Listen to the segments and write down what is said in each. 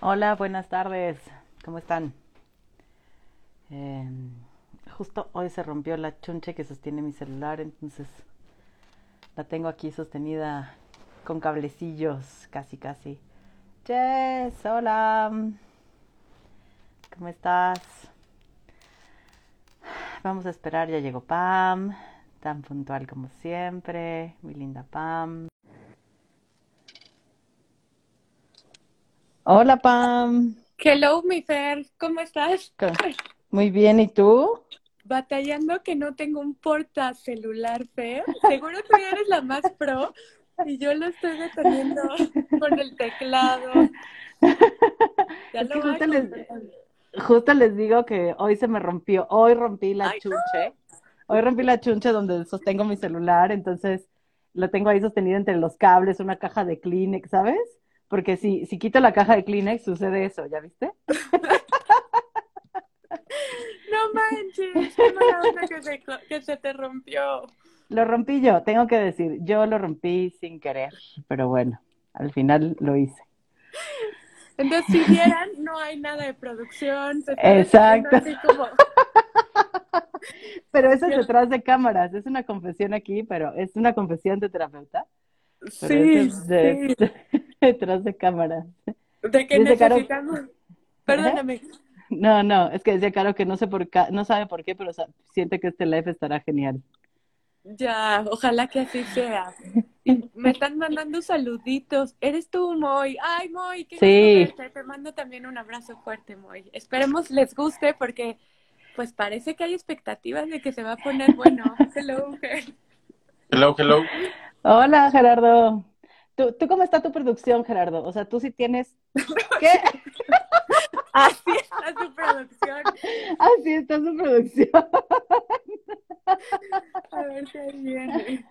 Hola, buenas tardes. ¿Cómo están? Eh, justo hoy se rompió la chunche que sostiene mi celular, entonces la tengo aquí sostenida con cablecillos, casi, casi. Jess, hola. ¿Cómo estás? Vamos a esperar, ya llegó Pam, tan puntual como siempre, mi linda Pam. Hola Pam. Hello, mi Fer, ¿cómo estás? Muy bien, ¿y tú? Batallando que no tengo un portacelular, Fer. Seguro tú eres la más pro y yo lo estoy deteniendo con el teclado. Ya es que justo, les, justo, les, digo que hoy se me rompió, hoy rompí la chunche. Hoy rompí la chunche donde sostengo mi celular, entonces lo tengo ahí sostenido entre los cables, una caja de Kleenex, ¿sabes? Porque si, si quito la caja de Kleenex sucede eso, ¿ya viste? No manches, qué mala onda que se, que se te rompió. Lo rompí yo, tengo que decir, yo lo rompí sin querer, pero bueno, al final lo hice. Entonces, si vieran, no hay nada de producción. Exacto. Como... Pero eso es detrás de cámaras, es una confesión aquí, pero es una confesión de terapeuta. Sí, de, sí. detrás de cámaras. De que necesitamos. Perdóname. No, no, es que decía Caro que no sé por qué, no sabe por qué, pero siente que este live estará genial. Ya, ojalá que así sea. me están mandando saluditos. ¿Eres tú, Moy? Ay, Moy, qué sí. Te mando también un abrazo fuerte, Moy. Esperemos les guste porque pues parece que hay expectativas de que se va a poner bueno. Hello, Hello, hello. Hola, Gerardo. ¿Tú, ¿Tú cómo está tu producción, Gerardo? O sea, tú sí tienes... ¿Qué? Así está su producción. Así está su producción. A ver si viene.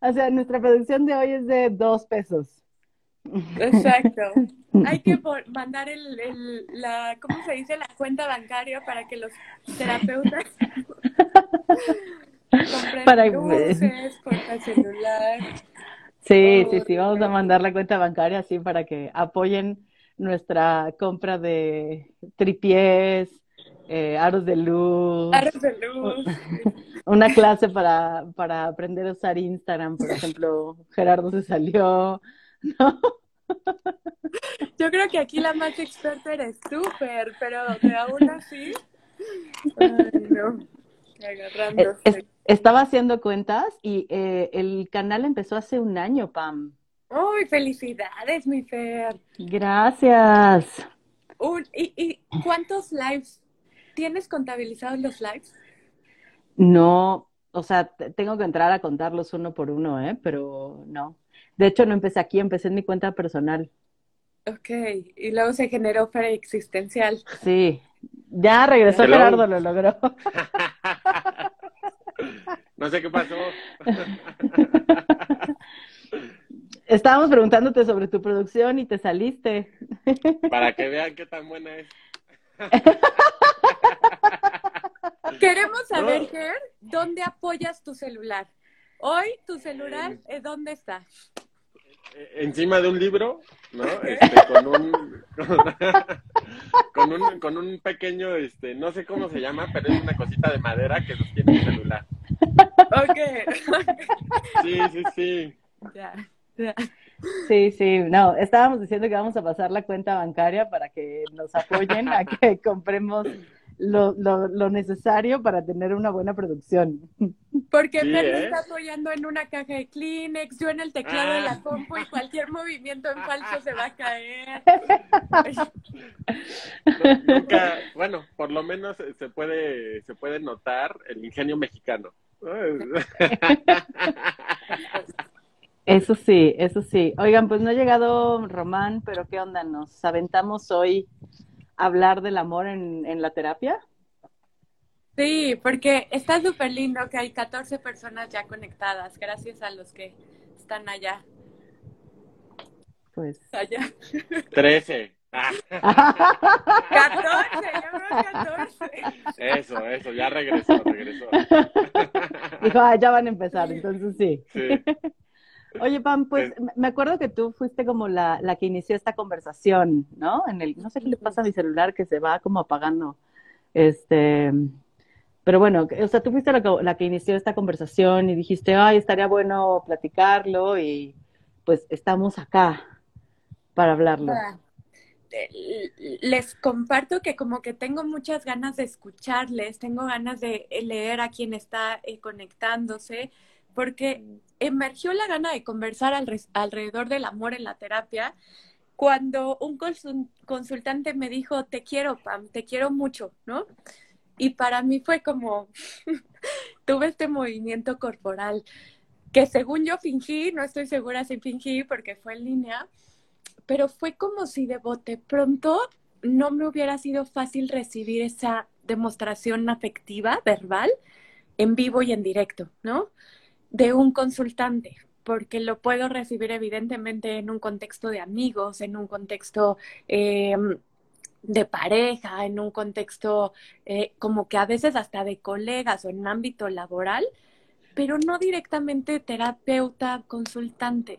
O sea, nuestra producción de hoy es de dos pesos. Exacto. Hay que mandar el, el, la, ¿cómo se dice? La cuenta bancaria para que los terapeutas compren para... luces, celular. Sí, sí, sí, vamos a mandar la cuenta bancaria así para que apoyen nuestra compra de tripiés, eh, aros de luz. Aros de luz. Una clase para, para aprender a usar Instagram, por ejemplo, Gerardo se salió, ¿no? Yo creo que aquí la más experta eres tú, pero de aún así. Ay, no. Agarrándose. Estaba haciendo cuentas y eh, el canal empezó hace un año, Pam. ¡Uy, felicidades, mi Fer! Gracias. ¿y, ¿Y cuántos lives? ¿Tienes contabilizados los lives? No, o sea, tengo que entrar a contarlos uno por uno, ¿eh? Pero no. De hecho, no empecé aquí, empecé en mi cuenta personal. Ok, y luego se generó para existencial. Sí, ya regresó Gerardo, lo logró. no sé qué pasó. Estábamos preguntándote sobre tu producción y te saliste. Para que vean qué tan buena es. Queremos saber, Ger, ¿dónde apoyas tu celular? Hoy tu celular, eh, ¿dónde está? Encima de un libro, ¿no? Este, con un con un con un pequeño, este, no sé cómo se llama, pero es una cosita de madera que sostiene el celular. Ok. Sí, sí, sí. Ya. Sí, sí, no, estábamos diciendo que vamos a pasar la cuenta bancaria para que nos apoyen a que compremos lo, lo, lo necesario para tener una buena producción. Porque Sí, Fer me ¿eh? está apoyando en una caja de Kleenex, yo en el teclado de Ah. la compu y cualquier movimiento en falso se va a caer. Nunca, bueno, por lo menos se puede se puede notar el ingenio mexicano. Eso sí, eso sí. Oigan, pues no ha llegado Román, pero ¿qué onda? ¿Nos aventamos hoy hablar del amor en, en la terapia? Sí, porque está súper lindo que hay 14 personas ya conectadas, gracias a los que están allá. Pues. Allá. Trece. Ah, 14, yo creo 14. eso, eso, ya regresó, regresó. Dijo, ah, ya van a empezar, entonces sí. Sí. Oye, Pam, pues me acuerdo que tú fuiste como la, la que inició esta conversación, ¿no? En el, no sé qué le pasa a mi celular que se va como apagando. Este, pero bueno, o sea, tú fuiste la, la que inició esta conversación y dijiste, ay, estaría bueno platicarlo y pues estamos acá para hablarlo. Les comparto que como que tengo muchas ganas de escucharles, tengo ganas de leer a quien está eh, conectándose, porque emergió la gana de conversar alrededor del amor en la terapia cuando un consultante me dijo, te quiero, Pam, te quiero mucho, ¿no? Y para mí fue como, tuve este movimiento corporal que según yo fingí, no estoy segura si fingí porque fue en línea, pero fue como si de bote pronto no me hubiera sido fácil recibir esa demostración afectiva, verbal, en vivo y en directo, ¿no? De un consultante, porque lo puedo recibir evidentemente en un contexto de amigos, en un contexto em, de pareja, en un contexto eh, como que a veces hasta de colegas o en ámbito laboral, pero no directamente terapeuta, consultante.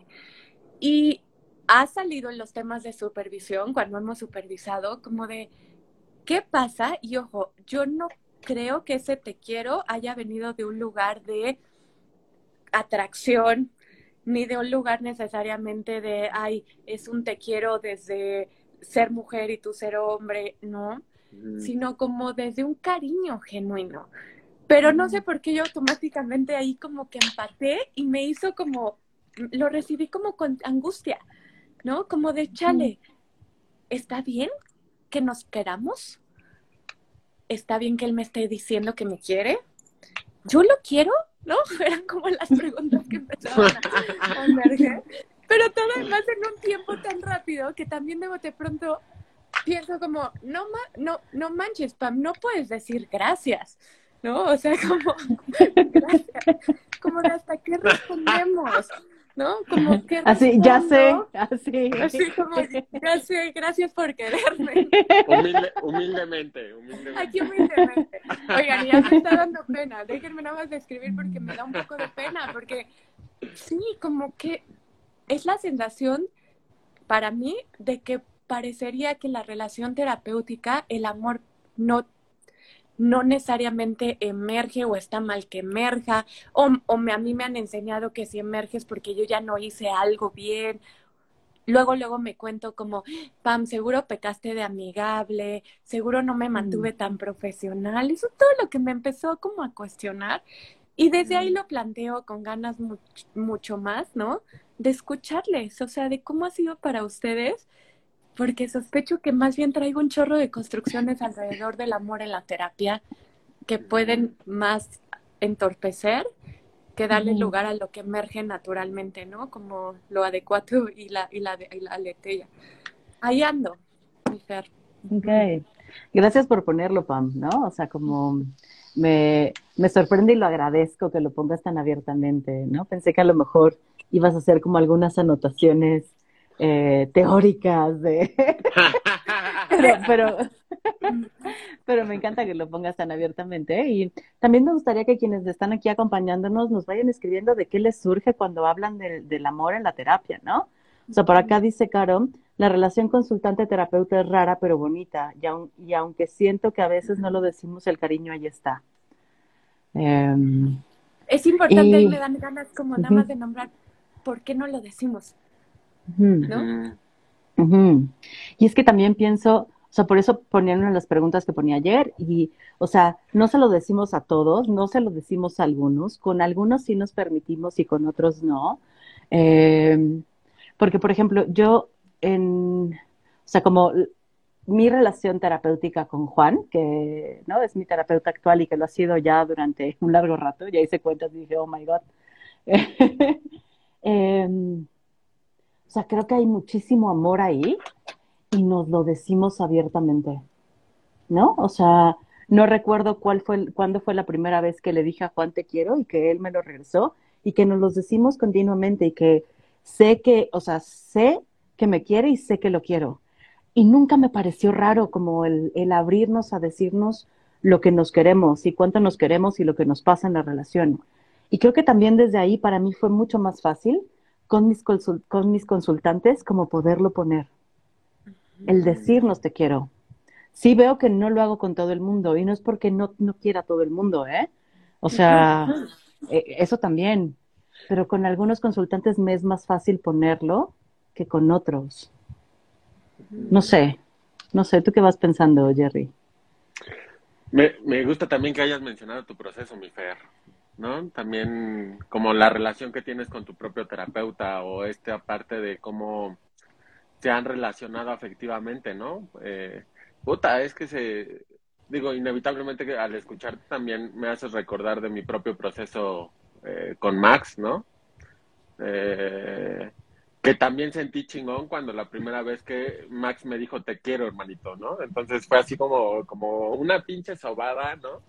Y ha salido en los temas de supervisión, cuando hemos supervisado, como de, ¿qué pasa? Y ojo, yo no creo que ese te quiero haya venido de un lugar de atracción, ni de un lugar necesariamente de, ay, es un te quiero desde ser mujer y tú ser hombre, no, sino como desde un cariño genuino. Pero no sé por qué yo automáticamente ahí como que empaté y me hizo como, lo recibí como con angustia, ¿no? Como de chale, ¿está bien que nos queramos? ¿Está bien que él me esté diciendo que me quiere? ¿Yo lo quiero? ¿No? Eran como las preguntas que empezaban a, emerger. Pero todo además en un tiempo tan rápido que también de bote pronto pienso como, no, no, no manches, Pam, no puedes decir gracias. ¿no? O sea, como, gracias, como hasta qué respondemos, ¿no? Como que así, ya sé, así. Así como, gracias, gracias por quererme. humildemente, humildemente. Aquí humildemente. Oigan, ya me está dando pena, déjenme nada más describir porque me da un poco de pena, porque sí, como que es la sensación para mí de que parecería que la relación terapéutica, el amor no no necesariamente emerge o está mal que emerja, o, me, a mí me han enseñado que si emerges porque yo ya no hice algo bien. Luego, luego me cuento como, Pam, seguro pecaste de amigable, seguro no me mantuve mm. tan profesional. Eso es todo lo que me empezó como a cuestionar. Y desde ahí mm. lo planteo con ganas mucho más, ¿no? De escucharles, o sea, de cómo ha sido para ustedes porque sospecho que más bien traigo un chorro de construcciones alrededor del amor en la terapia que pueden más entorpecer que darle lugar a lo que emerge naturalmente, ¿no? Como lo adecuado y la, y la, y la Ahí ando, mi Fer. Ok. Gracias por ponerlo, Pam, ¿no? O sea, como me, me sorprende y lo agradezco que lo pongas tan abiertamente, ¿no? Pensé que a lo mejor ibas a hacer como algunas anotaciones eh, teóricas de... pero, pero, me encanta que lo pongas tan abiertamente. ¿eh? Y también me gustaría que quienes están aquí acompañándonos nos vayan escribiendo de qué les surge cuando hablan del amor en la terapia, ¿no? O sea, por acá dice Caro, la relación consultante-terapeuta es rara pero bonita, y, aunque siento que a veces no lo decimos, el cariño ahí está. Em, es importante y, me dan ganas como nada más de nombrar por qué no lo decimos. ¿No? Y es que también pienso, o sea, por eso ponían una de las preguntas que ponía ayer, y, o sea, no se lo decimos a todos, no se lo decimos a algunos, con algunos sí nos permitimos y con otros no. Em, porque, por ejemplo, yo en, o sea, como mi relación terapéutica con Juan, que no es mi terapeuta actual y que lo ha sido ya durante un largo rato, ya hice cuentas y dije, oh my God. eh, o sea, creo que hay muchísimo amor ahí y nos lo decimos abiertamente, ¿no? O sea, no recuerdo cuál fue, cuándo fue la primera vez que le dije a Juan te quiero y que él me lo regresó y que nos los decimos continuamente y que sé que, o sea, sé que me quiere y sé que lo quiero. Y nunca me pareció raro como el, el abrirnos a decirnos lo que nos queremos y cuánto nos queremos y lo que nos pasa en la relación. Y creo que también desde ahí para mí fue mucho más fácil con mis, con mis consultantes como poderlo poner. El decirnos te quiero. Sí veo que no lo hago con todo el mundo y no es porque no, no quiera todo el mundo, ¿eh? O sea, eh, eso también. Pero con algunos consultantes me es más fácil ponerlo que con otros. No sé, no sé, ¿tú qué vas pensando, Jerry? Me, me gusta también que hayas mencionado tu proceso, mi Fer. ¿No? También como la relación que tienes con tu propio terapeuta o esta parte de cómo se han relacionado afectivamente, ¿no? Eh, puta, es que se, digo, inevitablemente que al escucharte también me haces recordar de mi propio proceso eh, con Max, ¿no? Eh, que también sentí chingón cuando la primera vez que Max me dijo te quiero, hermanito, ¿no? Entonces fue así como, como una pinche sobada, ¿no?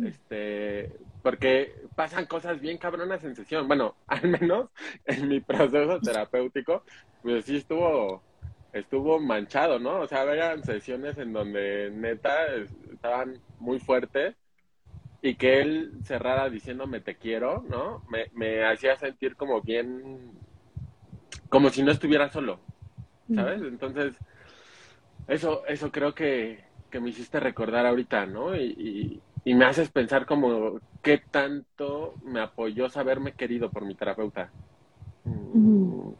Este, porque pasan cosas bien cabronas en sesión. Bueno, al menos en mi proceso terapéutico, pues sí estuvo, estuvo manchado, ¿no? O sea, había sesiones en donde neta estaban muy fuertes y que él cerrara diciéndome te quiero, ¿no? Me, me hacía sentir como bien, como si no estuviera solo, ¿sabes? Entonces, eso, eso creo que, que me hiciste recordar ahorita, ¿no? y, y me haces pensar como qué tanto me apoyó saberme querido por mi terapeuta. Mm.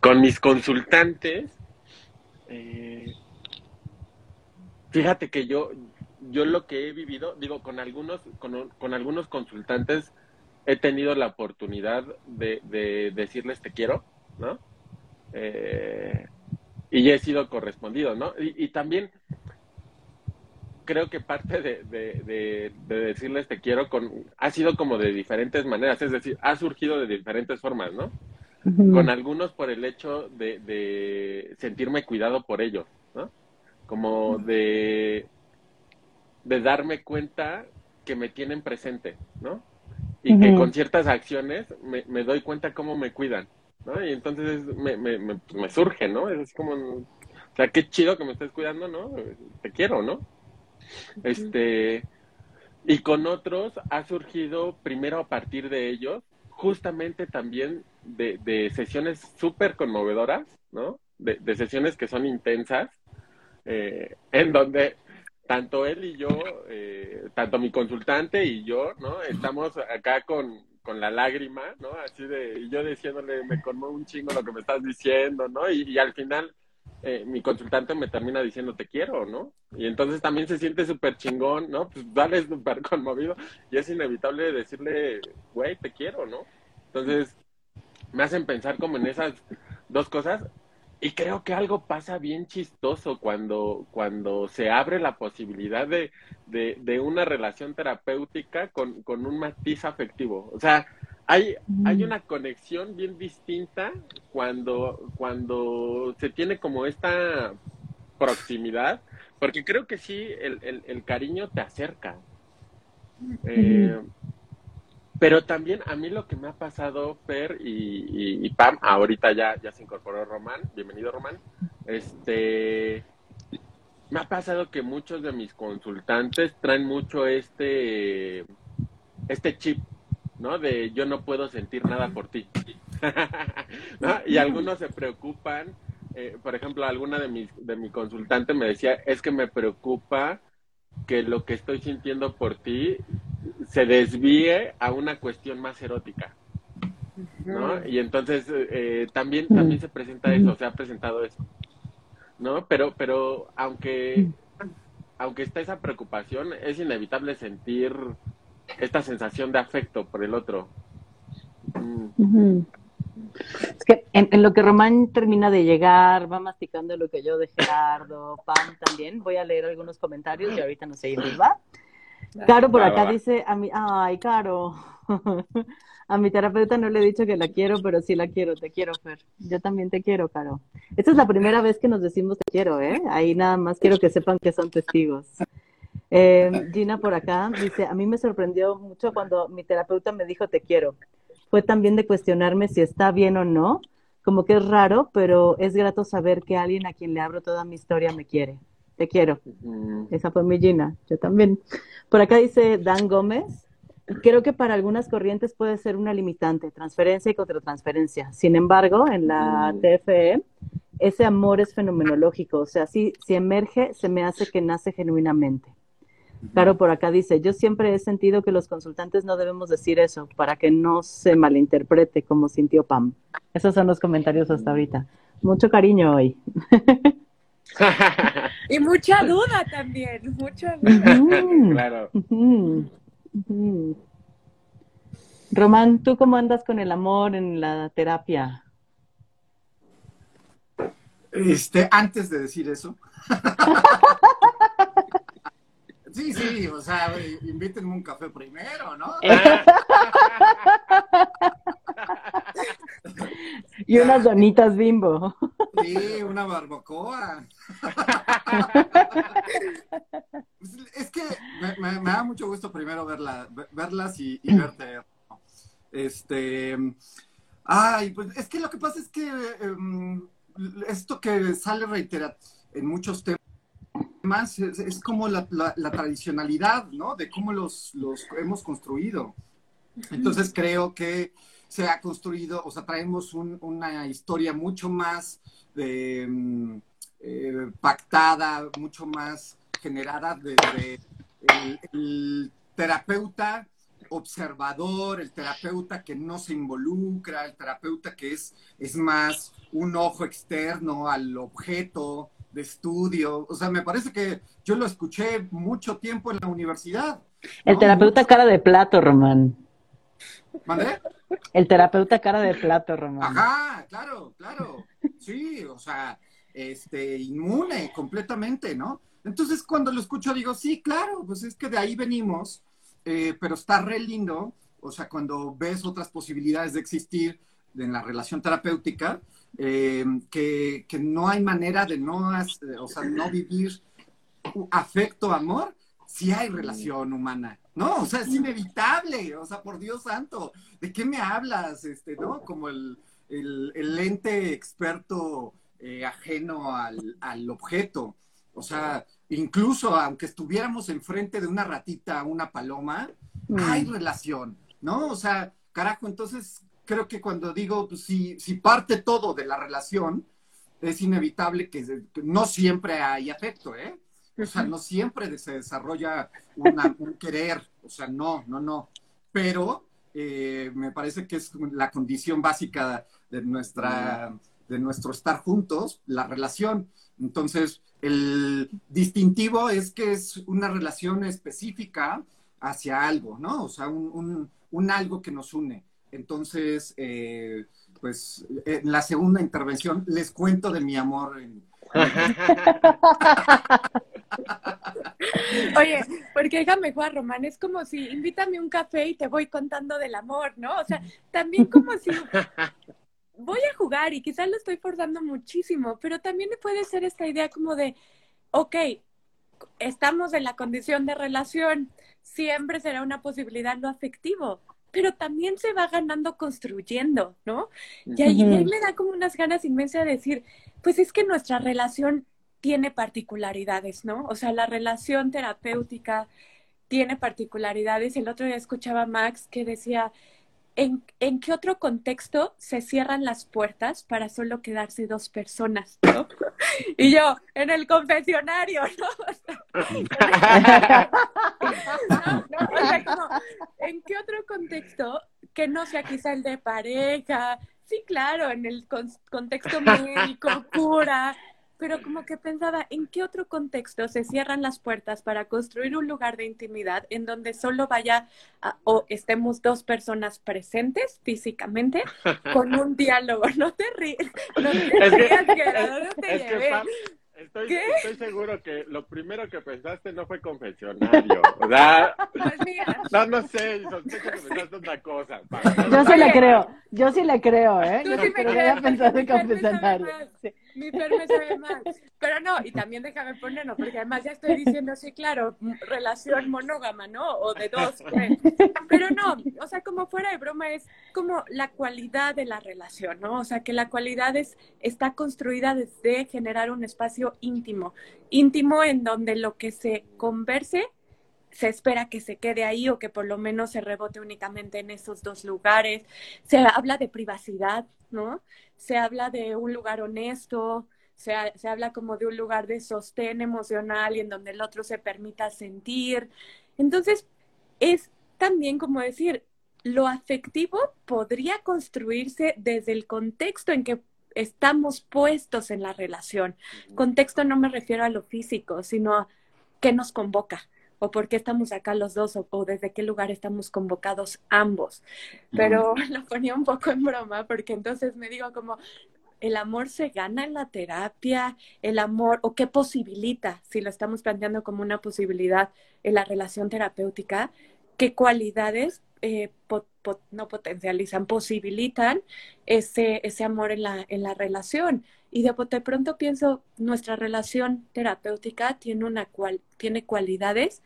Con mis consultantes, eh, fíjate que yo, yo lo que he vivido, digo, con algunos, con, algunos consultantes he tenido la oportunidad de, decirles te quiero, ¿no? Eh, y he sido correspondido, ¿no? y también creo que parte de, de, decirles te quiero con, ha sido como de diferentes maneras, es decir, ha surgido de diferentes formas, ¿no? Con algunos por el hecho de, sentirme cuidado por ellos, ¿no? Como de, de darme cuenta que me tienen presente, ¿no? Y que con ciertas acciones me, doy cuenta cómo me cuidan, ¿no? Y entonces me, me, me, me surge, ¿no? Es así como, o sea, qué chido que me estés cuidando, ¿no? Te quiero, ¿no? Este, y con otros ha surgido primero a partir de ellos, justamente también de, sesiones súper conmovedoras, ¿no? De, sesiones que son intensas, eh, en donde tanto él y yo, eh, tanto mi consultante y yo, ¿no? Estamos acá con, con la lágrima, ¿no? Así de, y yo diciéndole, me conmueve un chingo lo que me estás diciendo, ¿no? y al final eh, mi consultante me termina diciendo te quiero, ¿no? Y entonces también se siente súper chingón, ¿no? Pues dale súper conmovido y es inevitable decirle, güey, te quiero, ¿no? Entonces me hacen pensar como en esas dos cosas y creo que algo pasa bien chistoso cuando, cuando se abre la posibilidad de, de, una relación terapéutica con, con un matiz afectivo. O sea, hay, hay una conexión bien distinta cuando, cuando se tiene como esta proximidad, porque creo que sí, el, el, cariño te acerca. Eh, pero también a mí lo que me ha pasado, Fer y, y, Pam, ahorita ya, ya se incorporó Román, bienvenido Román, este, me ha pasado que muchos de mis consultantes traen mucho este, este chip ¿no? De yo no puedo sentir nada por ti. Y algunos se preocupan, eh, por ejemplo, alguna de mis de mi consultante me decía, es que me preocupa que lo que estoy sintiendo por ti se desvíe a una cuestión más erótica. ¿no? Y entonces eh, también, también se presenta eso, se ha presentado eso. ¿No? Pero, pero aunque, aunque está esa preocupación, es inevitable sentir esta sensación de afecto por el otro. Mm. Es que en, lo que Román termina de llegar, va masticando lo que yo de Gerardo, Pam también, voy a leer algunos comentarios y ahorita nos seguimos, ¿va? Caro por acá dice a mí, ay, Caro, a mi terapeuta no le he dicho que la quiero, pero sí la quiero, te quiero, Fer. Yo también te quiero, Caro. Esta es la primera vez que nos decimos te quiero, ¿eh? Ahí nada más quiero que sepan que son testigos. Eh, Gina por acá dice, a mí me sorprendió mucho cuando mi terapeuta me dijo te quiero. Fue también de cuestionarme si está bien o no, como que es raro, pero es grato saber que alguien a quien le abro toda mi historia me quiere. Te quiero. Esa fue mi Gina, yo también. Por acá dice Dan Gómez, creo que para algunas corrientes puede ser una limitante, transferencia y contratransferencia. Sin embargo, en la TFE, ese amor es fenomenológico, o sea, si, si emerge, se me hace que nace genuinamente. Claro, por acá dice, yo siempre he sentido que los consultantes no debemos decir eso para que no se malinterprete como sintió Pam. Esos son los comentarios hasta ahorita. Mucho cariño hoy. y mucha duda también, mucha duda. claro. Román, ¿tú cómo andas con el amor en la terapia? Este, antes de decir eso. sí, sí, o sea, invítenme un café primero, ¿no? y unas donitas bimbo. Sí, una barbacoa. es que me, da mucho gusto primero verla, verlas y, verte. Este, ay, pues es que lo que pasa es que em, esto que sale reiterar en muchos temas es, como la, tradicionalidad, ¿no? De cómo los, los hemos construido. Entonces creo que se ha construido, o sea, traemos una historia mucho más em, eh, pactada, mucho más generada desde el, terapeuta observador, el terapeuta que no se involucra, el terapeuta que es, es más un ojo externo al objeto de estudio. O sea, me parece que yo lo escuché mucho tiempo en la universidad. El terapeuta cara de plato, Román. ¿Mandé? El terapeuta cara de plato, Román. Ajá, claro, claro. Sí, o sea, este, inmune completamente, ¿no? Entonces, cuando lo escucho, digo, sí, claro, pues es que de ahí venimos, eh, pero está re lindo, o sea, cuando ves otras posibilidades de existir en la relación terapéutica, eh, que, no hay manera de no, o sea, no vivir afecto, amor, si hay relación humana, ¿no? O sea, es inevitable, o sea, por Dios santo, ¿de qué me hablas? Este, ¿no? Como el, el, ente experto eh, ajeno al, al objeto. O sea, incluso aunque estuviéramos enfrente de una ratita, una paloma, mm. hay relación, ¿no? O sea, carajo, entonces creo que cuando digo, pues, si, si parte todo de la relación, es inevitable que, no siempre hay afecto, ¿eh? O sea, no siempre se desarrolla un querer, o sea, no, no, no. Pero eh, me parece que es la condición básica de, nuestra, de nuestro estar juntos, la relación. Entonces, el distintivo es que es una relación específica hacia algo, ¿no? O sea, un, algo que nos une. Entonces, eh, pues en la segunda intervención les cuento de mi amor. Oye, porque déjame jugar, Román, es como si invítame un café y te voy contando del amor, ¿no? O sea, también como si voy a jugar y quizás lo estoy forzando muchísimo, pero también puede ser esta idea como de, ok, estamos en la condición de relación, siempre será una posibilidad lo afectivo, pero también se va ganando construyendo, ¿no? Y ahí, me da como unas ganas inmensas de decir, pues es que nuestra relación tiene particularidades, ¿no? O sea, la relación terapéutica tiene particularidades. El otro día escuchaba a Max que decía, ¿en, qué otro contexto se cierran las puertas para solo quedarse dos personas? ¿no? Y yo, en el confesionario, ¿no? ¿en qué otro contexto que no sea quizá el de pareja? Sí, claro, en el contexto médico, cura, pero como que pensaba, ¿en qué otro contexto se cierran las puertas para construir un lugar de intimidad en donde solo vaya o estemos dos personas presentes físicamente con un diálogo? No te ríes, no te rías, no te. Estoy, estoy, seguro que lo primero que pensaste no fue confesionario. O sea, pues no, no sé, sospecho que pensaste otra cosa. Yo sí le creo, yo sí le creo, ¿eh? Yo sí pero había pensado en confesionario. Mi sabe. Pero no, y también déjame ponerlo, porque además ya estoy diciendo, sí, claro, relación monógama, ¿no? O de dos. Pero no, o sea, como fuera de broma, es como la cualidad de la relación, ¿no? O sea, que la cualidad es, está construida desde generar un espacio íntimo, íntimo en donde lo que se converse se espera que se quede ahí o que por lo menos se rebote únicamente en esos dos lugares. Se habla de privacidad, ¿no? Se habla de un lugar honesto, se, se habla como de un lugar de sostén emocional y en donde el otro se permita sentir. Entonces, es también como decir, lo afectivo podría construirse desde el contexto en que estamos puestos en la relación. Contexto no me refiero a lo físico, sino a qué nos convoca o por qué estamos acá los dos o, desde qué lugar estamos convocados ambos. Pero lo ponía un poco en broma porque entonces me digo como, el amor se gana en la terapia, el amor, o qué posibilita, si lo estamos planteando como una posibilidad en la relación terapéutica, qué cualidades eh, no potencializan, posibilitan ese, ese amor en la, en la relación. Y de, de pronto pienso, nuestra relación terapéutica tiene, una cual, tiene cualidades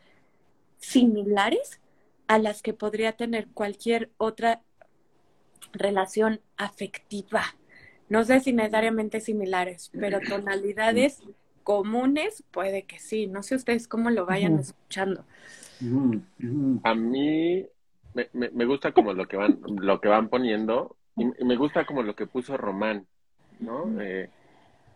similares a las que podría tener cualquier otra relación afectiva. No sé si necesariamente similares, pero tonalidades comunes puede que sí. No sé ustedes cómo lo vayan escuchando. A mí me, me, gusta como lo que van, lo que van poniendo y, me gusta como lo que puso Román, ¿no? Eh,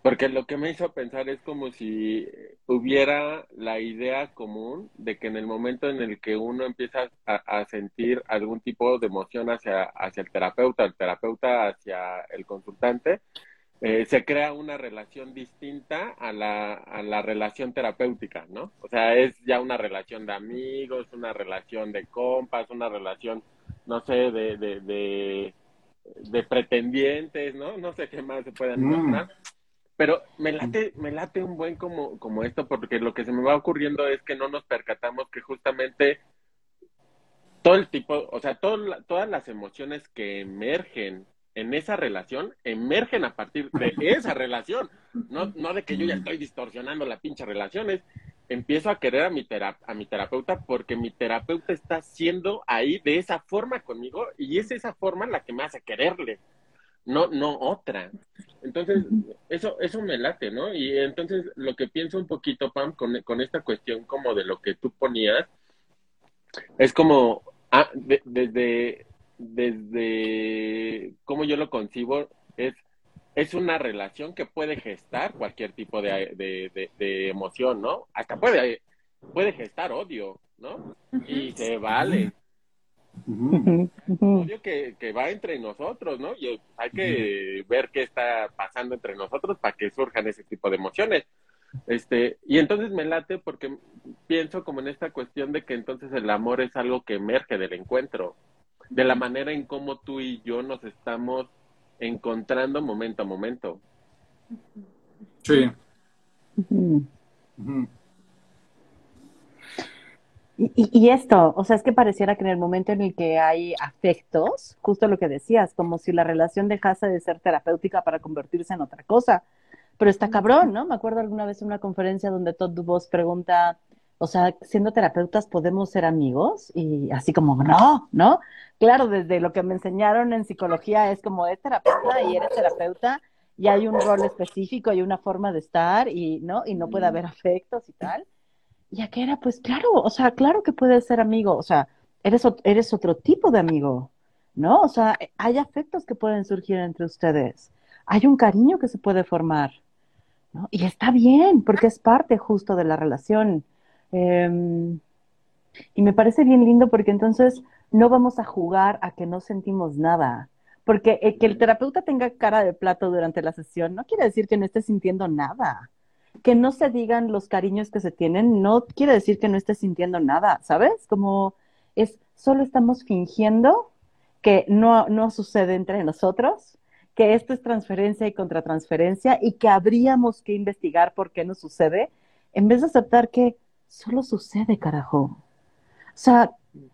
porque lo que me hizo pensar es como si hubiera la idea común de que en el momento en el que uno empieza a, sentir algún tipo de emoción hacia, hacia el terapeuta, el terapeuta hacia el consultante, eh, se crea una relación distinta a la, a la relación terapéutica, ¿no? O sea, es ya una relación de amigos, una relación de compas, una relación, no sé, de, pretendientes, ¿no? No sé qué más se pueden mm. encontrar. Pero me late, me late un buen como, como esto, porque lo que se me va ocurriendo es que no nos percatamos que justamente todo el tipo, o sea, todas las emociones que emergen en esa relación emergen a partir de esa relación, no, no de que yo ya estoy distorsionando la pinche relación, es empiezo a querer a mi, a mi terapeuta porque mi terapeuta está siendo ahí de esa forma conmigo y es esa forma la que me hace quererle, no, no otra. Entonces, eso, eso me late, ¿no? Y entonces lo que pienso un poquito, Pam, con, con esta cuestión como de lo que tú ponías, es como, ah, desde, desde cómo yo lo concibo, es, es una relación que puede gestar cualquier tipo de, de, emoción, ¿no? Hasta puede, puede gestar odio, ¿no? Y se vale. Odio que, que, va entre nosotros, ¿no? Y hay que ver qué está pasando entre nosotros para que surjan ese tipo de emociones. Este, y entonces me late porque pienso como en esta cuestión de que entonces el amor es algo que emerge del encuentro, de la manera en cómo tú y yo nos estamos encontrando momento a momento. Sí. Y, esto, o sea, es que pareciera que en el momento en el que hay afectos, justo lo que decías, como si la relación dejase de ser terapéutica para convertirse en otra cosa. Pero está cabrón, ¿no? Me acuerdo alguna vez en una conferencia donde Todd Dubos pregunta, o sea, siendo terapeutas podemos ser amigos y así como, no, ¿no? Claro, desde lo que me enseñaron en psicología es como, es terapeuta y eres terapeuta y hay un rol específico y una forma de estar y, ¿no? Y no puede haber afectos y tal. Y aquí era, pues claro, o sea, claro que puedes ser amigo, o sea, eres, eres otro tipo de amigo, ¿no? O sea, hay afectos que pueden surgir entre ustedes, hay un cariño que se puede formar, ¿no? Y está bien, porque es parte justo de la relación. Em, y me parece bien lindo porque entonces no vamos a jugar a que no sentimos nada. Porque eh, que el terapeuta tenga cara de plato durante la sesión no quiere decir que no esté sintiendo nada. Que no se digan los cariños que se tienen no quiere decir que no esté sintiendo nada, ¿sabes? Como es, solo estamos fingiendo que no, no sucede entre nosotros, que esto es transferencia y contratransferencia y que habríamos que investigar por qué no sucede, en vez de aceptar que solo sucede, carajo. O sea,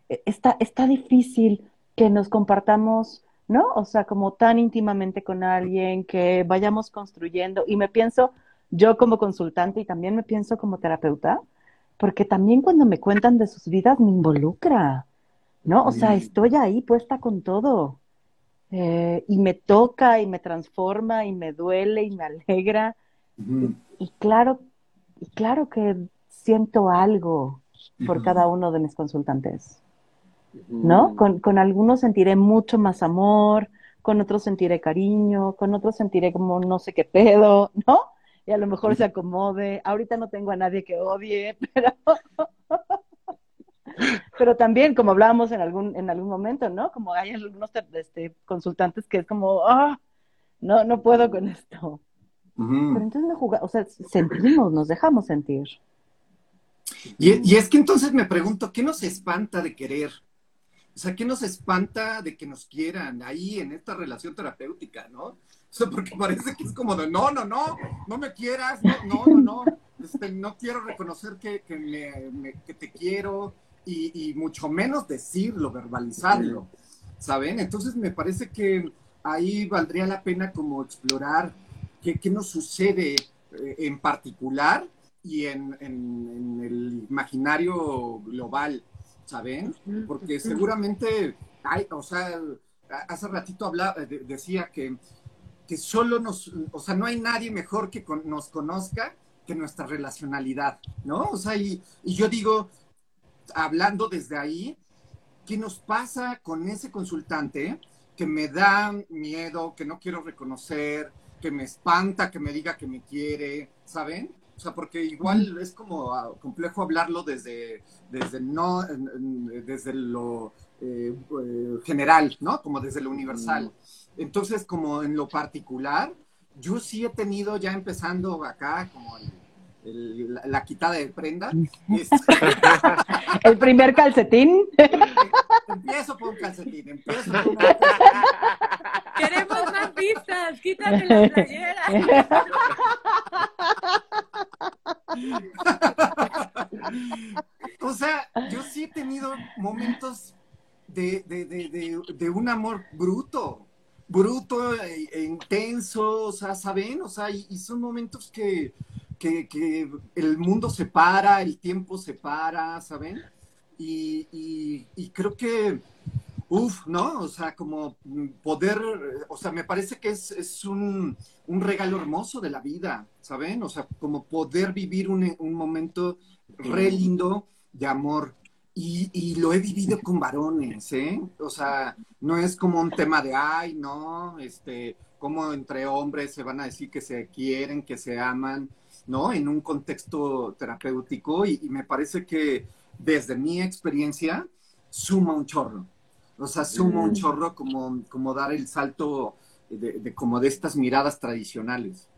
e, está, está difícil que nos compartamos, ¿no? O sea, como tan íntimamente con alguien, que vayamos construyendo. Y me pienso, yo como consultante y también me pienso como terapeuta, porque también cuando me cuentan de sus vidas me involucra, ¿no? O sea, estoy ahí puesta con todo. Eh, y me toca y me transforma y me duele y me alegra. y, claro, y claro que siento algo, por cada uno de mis consultantes, ¿no? Con, con algunos sentiré mucho más amor, con otros sentiré cariño, con otros sentiré como no sé qué pedo, ¿no? Y a lo mejor se acomode. Ahorita no tengo a nadie que odie, pero, pero también, como hablábamos en algún, en algún momento, ¿no? Como hay algunos este, consultantes que es como, ah, no, no puedo con esto. Pero entonces no jugamos, o sea, sentimos, nos dejamos sentir. Y, es que entonces me pregunto, ¿qué nos espanta de querer? O sea, ¿qué nos espanta de que nos quieran ahí en esta relación terapéutica, no? O sea, porque parece que es como de, no, no, no, no me quieras, no, no, no, no, este, quiero reconocer que, que, me- me- que te quiero y, y mucho menos decirlo, verbalizarlo, ¿saben? Entonces me parece que ahí valdría la pena como explorar qué, qué nos sucede eh, en particular y en, en- en el imaginario global, ¿saben? Porque seguramente hay, o sea, hace ratito hablaba, de- decía que, que solo nos, o sea, no hay nadie mejor que con- nos conozca que nuestra relacionalidad, ¿no? O sea, y, y yo digo, hablando desde ahí, ¿qué nos pasa con ese consultante que me da miedo, que no quiero reconocer, que me espanta que me diga que me quiere, ¿saben? O sea, porque igual es como ah, complejo hablarlo desde, desde no, desde lo eh, eh, general, ¿no? Como desde lo universal. Entonces, como en lo particular, yo sí he tenido ya empezando acá como el- el- la, la quitada de prenda. El primer calcetín. empiezo por un calcetín, empiezo por un calcetín. Queremos más pistas, quítate la playera. O sea, yo sí he tenido momentos de, de, de, de, un amor bruto, bruto e, e intenso, o sea, ¿saben? O sea, y, son momentos que, que, que el mundo se para, el tiempo se para, ¿saben? Y, y creo que, uff, ¿no? O sea, como mm, poder, o sea, me parece que es, es un, un regalo hermoso de la vida, ¿saben? O sea, como poder vivir un, un momento re lindo de amor. Y, y lo he vivido con varones, ¿eh? O sea, no es como un tema de, ay, no, este, como entre hombres se van a decir que se quieren, que se aman, ¿no? En un contexto terapéutico y, y me parece que desde mi experiencia suma un chorro. O sea, suma un Mm. chorro como, como dar el salto de, de como de estas miradas tradicionales.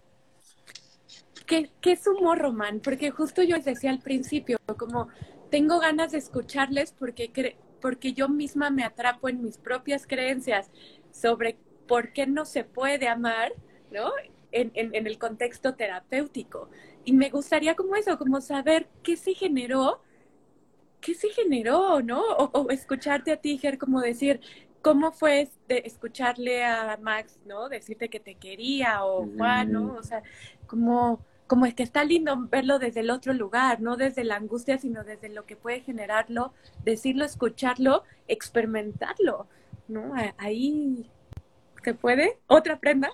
¿Qué, qué es humor, Román? Porque justo yo les decía al principio, como tengo ganas de escucharles porque, cre- porque yo misma me atrapo en mis propias creencias sobre por qué no se puede amar, ¿no? En, en, en el contexto terapéutico. Y me gustaría como eso, como saber qué se generó, qué se generó, ¿no? O, o escucharte a ti, Ger, como decir, ¿cómo fue este- escucharle a Max, ¿no? Decirte que te quería, o Juan, ¿no? O sea, como, como es que está lindo verlo desde el otro lugar, no desde la angustia, sino desde lo que puede generarlo, decirlo, escucharlo, experimentarlo, ¿no? Ahí se puede. ¿Otra prenda?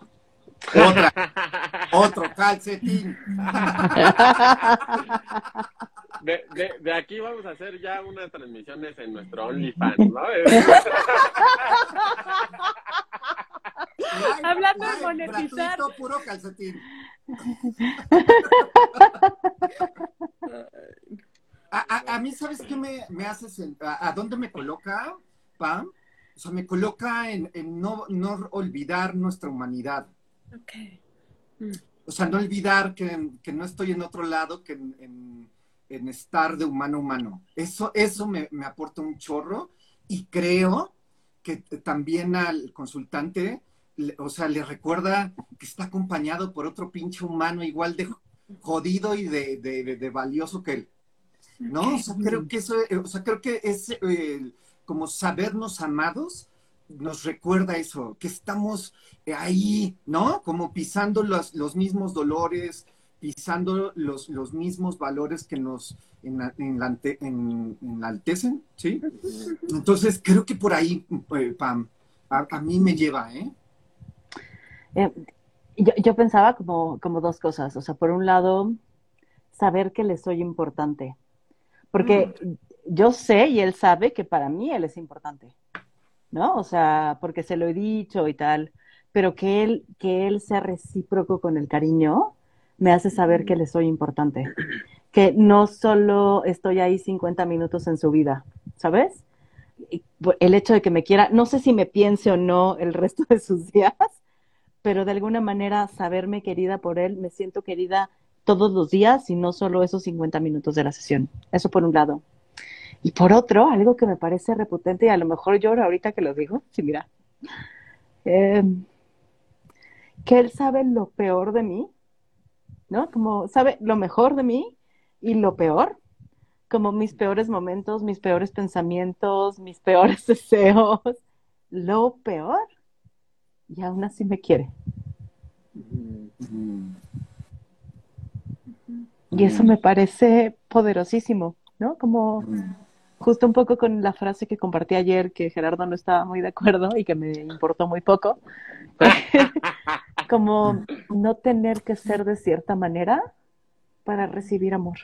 Otra, otro calcetín. De, de, de aquí vamos a hacer ya unas transmisiones en nuestro OnlyFans, ¿no? Live, Hablando de monetizar. gratuito, puro calcetín. A, a- a mí, ¿sabes qué me, me hace? A, a dónde me coloca, Pam? O sea, me coloca en, en no, no olvidar nuestra humanidad. Ok. O sea, no olvidar que, que no estoy en otro lado que en, en- en estar de humano a humano. Eso, eso me, me aporta un chorro y creo que también al consultante, o sea, le recuerda que está acompañado por otro pinche humano igual de jodido y de, de- valioso que él. ¿No? O sea, creo que eso, eh, o sea, creo que es eh, como sabernos amados nos recuerda eso, que estamos ahí, ¿no? Como pisando los, los mismos dolores, pisando los, los mismos valores que nos ena- enlante- en- enaltecen, ¿sí? Entonces, creo que por ahí, eh, Pam, a, a mí me lleva, ¿eh? Eh, yo, yo pensaba como, como dos cosas. O sea, por un lado, saber que le soy importante. porque yo sé y él sabe que para mí él es importante, ¿no? O sea, porque se lo he dicho y tal, pero que él, que él sea recíproco con el cariño me hace saber que le soy importante, que no solo estoy ahí 50 minutos en su vida, ¿sabes? El hecho de que me quiera, no sé si me piense o no el resto de sus días, pero de alguna manera saberme querida por él, me siento querida todos los días y no solo esos 50 minutos de la sesión. Eso por un lado. Y por otro, algo que me parece reputente y a lo mejor lloro ahorita que lo digo, sí, mira, em, que él sabe lo peor de mí, ¿no? Como sabe lo mejor de mí y lo peor, como mis peores momentos, mis peores pensamientos, mis peores deseos, lo peor, y aún así me quiere. Y eso me parece poderosísimo, ¿no? Como justo un poco con la frase que compartí ayer, que Gerardo no estaba muy de acuerdo y que me importó muy poco, como no tener que ser de cierta manera para recibir amor.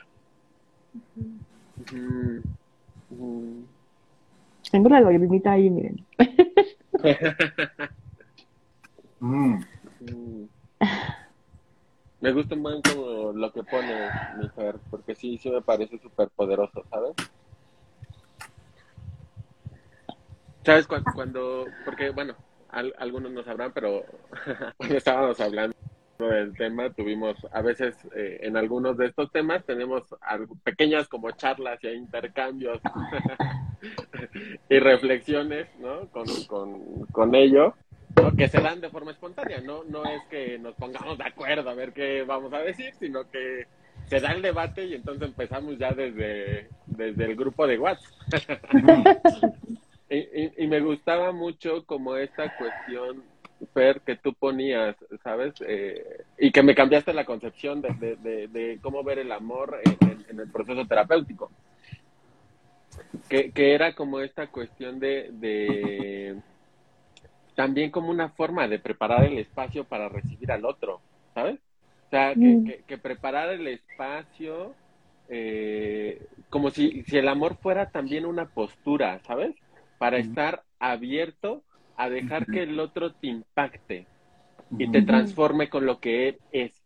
Tengo la lagrimita ahí, miren. Me gusta más como lo que pone mi Fer, porque sí, sí me parece súper poderoso, ¿sabes? ¿Sabes cuando, porque bueno, algunos no sabrán, pero cuando estábamos hablando del tema, tuvimos a veces eh, en algunos de estos temas tenemos pequeñas como charlas y intercambios y reflexiones, ¿no? Con, con, con ello que se dan de forma espontánea, ¿no? No es que nos pongamos de acuerdo a ver qué vamos a decir, sino que se da el debate y entonces empezamos ya desde, desde el grupo de WhatsApp. y, me gustaba mucho como esta cuestión, Fer, que tú ponías, ¿sabes? Eh, y que me cambiaste la concepción de, de, cómo ver el amor en, el proceso terapéutico. Que, que, era como esta cuestión de también como una forma de preparar el espacio para recibir al otro, ¿sabes? O sea, que, mm. preparar el espacio eh, como si, si, el amor fuera también una postura, ¿sabes? Para estar abierto a dejar que el otro te impacte y te transforme con lo que él es,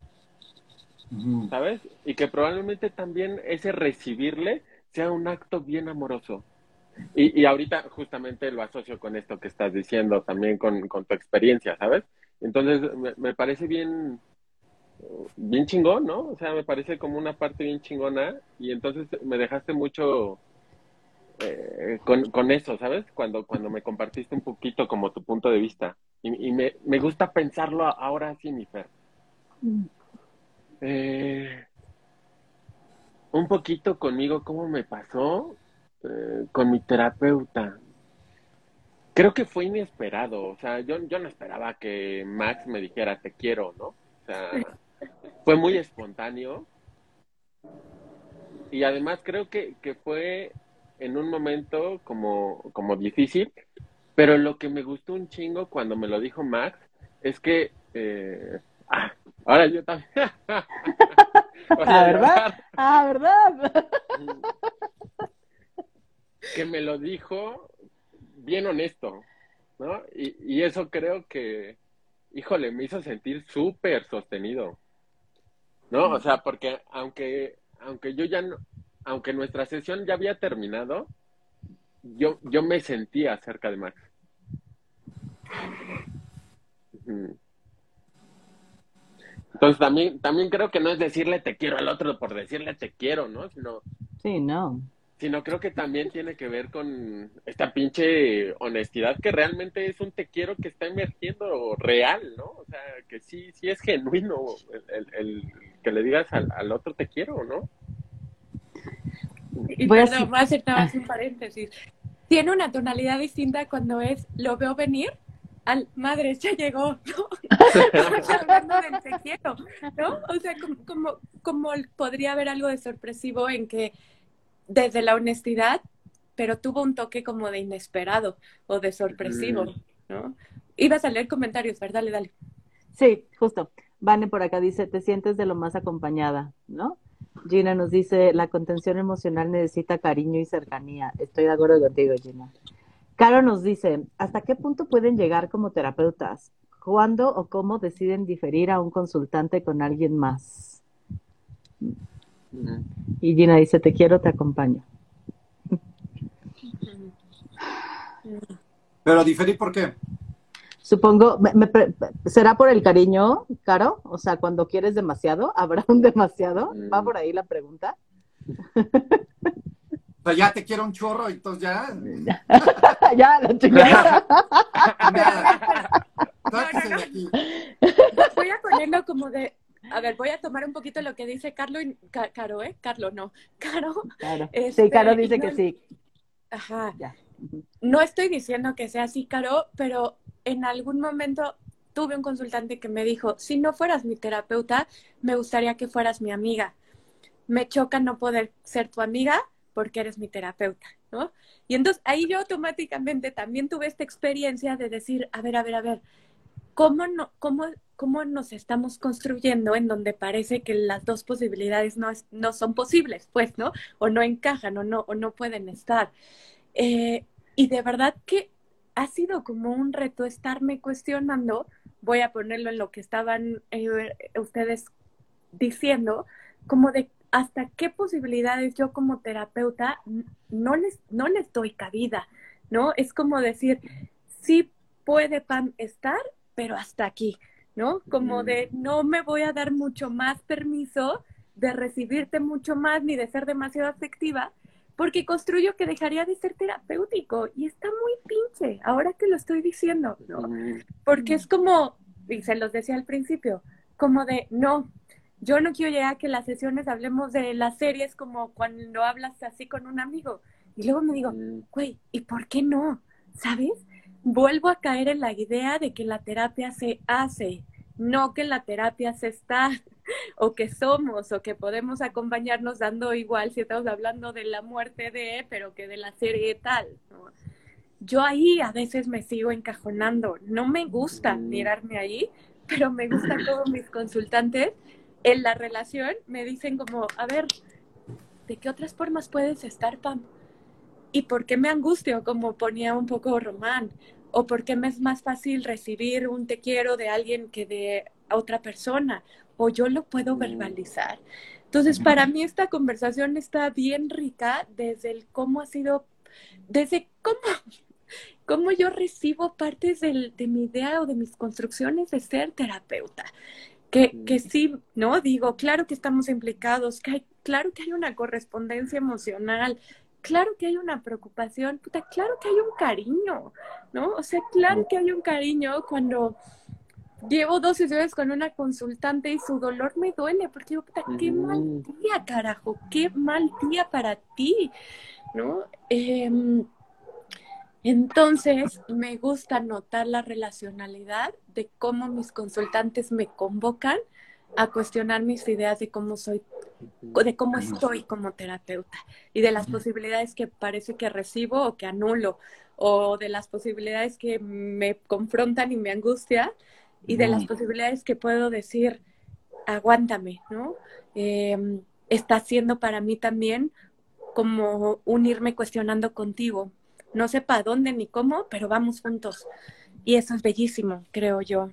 ¿sabes? Y que probablemente también ese recibirle sea un acto bien amoroso. Y, y ahorita justamente lo asocio con esto que estás diciendo, también con, con tu experiencia, ¿sabes? Entonces, me, parece bien, bien chingón, ¿no? O sea, me parece como una parte bien chingona y entonces me dejaste mucho eh, con, con, eso, ¿sabes? Cuando, cuando me compartiste un poquito como tu punto de vista. Y, y me, me, gusta pensarlo ahora sí, mi Fer. Eh, un poquito conmigo, ¿cómo me pasó? Eh, con mi terapeuta. Creo que fue inesperado, o sea, yo, yo no esperaba que Max me dijera te quiero, ¿no? O sea, fue muy espontáneo. Y además creo que, que fue en un momento como, como difícil, pero lo que me gustó un chingo cuando me lo dijo Max es que, eh, ah, ahora yo también. ah, ¿verdad? Ah, ¿verdad? que me lo dijo bien honesto, ¿no? Y, eso creo que, híjole, me hizo sentir súper sostenido, ¿no? O sea, porque aunque, aunque yo ya no, aunque nuestra sesión ya había terminado, yo, yo me sentía cerca de Max. Entonces también, también creo que no es decirle te quiero al otro por decirle te quiero, ¿no? Sino, sí, no sino creo que también tiene que ver con esta pinche honestidad que realmente es un te quiero que está emergiendo real, ¿no? O sea, que sí, sí es genuino el, que le digas al, otro te quiero, ¿no? Y voy, a hacer nada más un paréntesis. Tiene una tonalidad distinta cuando es lo veo venir al madre, ya llegó, ¿no? hablando del te quiero, ¿no? O sea, como, como, como podría haber algo de sorpresivo en que desde la honestidad, pero tuvo un toque como de inesperado o de sorpresivo, mm. ¿no? Ibas a leer comentarios, ¿verdad? Dale, dale. Sí, justo. Vane por acá dice, te sientes de lo más acompañada, ¿no? Gina nos dice, la contención emocional necesita cariño y cercanía. Estoy de acuerdo contigo, Gina. Caro nos dice, ¿hasta qué punto pueden llegar como terapeutas? ¿Cuándo o cómo deciden diferir a un consultante con alguien más? Y Gina dice, te quiero, te acompaño. Pero diferir, ¿por qué? Supongo, ¿será por el cariño, Caro? O sea, cuando quieres demasiado, ¿habrá un demasiado? ¿Va por ahí la pregunta? O sea, ya te quiero un chorro, entonces ya. ya, la chingada. Voy a ponerlo como de. A ver, voy a tomar un poquito lo que dice Carlos y Caro, ¿eh? Carlos, no. Caro. Claro. sí, Caro este, dice que sí. Ajá. Ya. No estoy diciendo que sea así, Caro, pero en algún momento tuve un consultante que me dijo, si no fueras mi terapeuta, me gustaría que fueras mi amiga. Me choca no poder ser tu amiga porque eres mi terapeuta, ¿no? Y entonces ahí yo automáticamente también tuve esta experiencia de decir, a ver, a ver, a ver, ¿cómo, no, cómo, cómo nos estamos construyendo en donde parece que las dos posibilidades no, es, no son posibles, pues, ¿no? O no encajan o no, o no pueden estar. Eh, y de verdad que ha sido como un reto estarme cuestionando, voy a ponerlo en lo que estaban eh, ustedes diciendo, como de hasta qué posibilidades yo como terapeuta no les, no les doy cabida, ¿no? Es como decir, sí puede Pam estar, pero hasta aquí, ¿no? Como de no me voy a dar mucho más permiso de recibirte mucho más ni de ser demasiado afectiva, porque construyo que dejaría de ser terapéutico y está muy pinche, ahora que lo estoy diciendo, ¿no? Porque es como, y se los decía al principio, como de, no, yo no quiero llegar a que las sesiones hablemos de las series como cuando hablas así con un amigo. Y luego me digo, güey, ¿y por qué no? ¿Sabes? Vuelvo a caer en la idea de que la terapia se hace, no que la terapia se está o que somos o que podemos acompañarnos dando igual si estamos hablando de la muerte de, pero que de la serie tal. Yo ahí a veces me sigo encajonando. No me gusta mm. mirarme ahí, pero me gusta como mis consultantes en la relación me dicen como, a ver, ¿de qué otras formas puedes estar, Pam? ¿Y por qué me angustio, como ponía un poco Román? ¿O por qué me es más fácil recibir un te quiero de alguien que de otra persona? O yo lo puedo verbalizar. Entonces, para mí esta conversación está bien rica desde el cómo ha sido, desde cómo, cómo yo recibo partes del, de mi idea o de mis construcciones de ser terapeuta. Que, que sí, ¿no? Digo, claro que estamos implicados, que hay, claro que hay una correspondencia emocional, claro que hay una preocupación, puta, claro que hay un cariño, ¿no? O sea, claro que hay un cariño cuando llevo dos sesiones con una consultante y su dolor me duele porque puta, qué mal día, carajo, qué mal día para ti, ¿no? Em, entonces, me gusta notar la relacionalidad de cómo mis consultantes me convocan a cuestionar mis ideas de cómo soy, de cómo estoy como terapeuta y de las posibilidades que parece que recibo o que anulo o de las posibilidades que me confrontan y me angustia y de las posibilidades que puedo decir, aguántame, ¿no? Em, está siendo para mí también como unirme cuestionando contigo. No sé para dónde ni cómo, pero vamos juntos. Y eso es bellísimo, creo yo.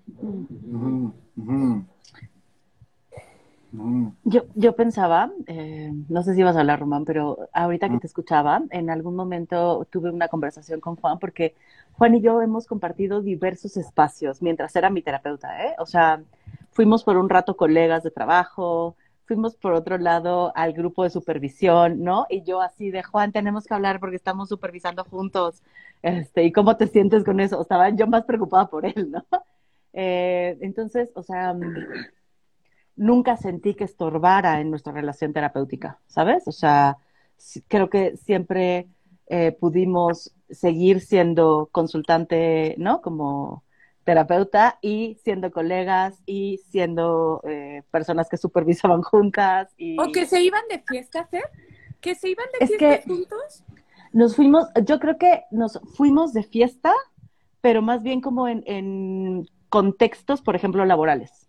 Yo, yo pensaba, eh, no sé si ibas a hablar, Román, pero ahorita que te escuchaba, en algún momento tuve una conversación con Juan porque Juan y yo hemos compartido diversos espacios mientras era mi terapeuta, ¿eh? O sea, fuimos por un rato colegas de trabajo, fuimos por otro lado al grupo de supervisión, ¿no? Y yo así de, Juan, tenemos que hablar porque estamos supervisando juntos, este, ¿y cómo te sientes con eso? Estaba yo más preocupada por él, ¿no? Eh, entonces, o sea, nunca sentí que estorbara en nuestra relación terapéutica, ¿sabes? O sea, creo que siempre eh, pudimos seguir siendo consultante, ¿no? Como terapeuta y siendo colegas y siendo eh, personas que supervisaban juntas. Y... ¿O que se iban de fiesta, ¿eh? ¿Que se iban de fiesta juntos? Nos fuimos, yo creo que nos fuimos de fiesta, pero más bien como en, en contextos, por ejemplo, laborales.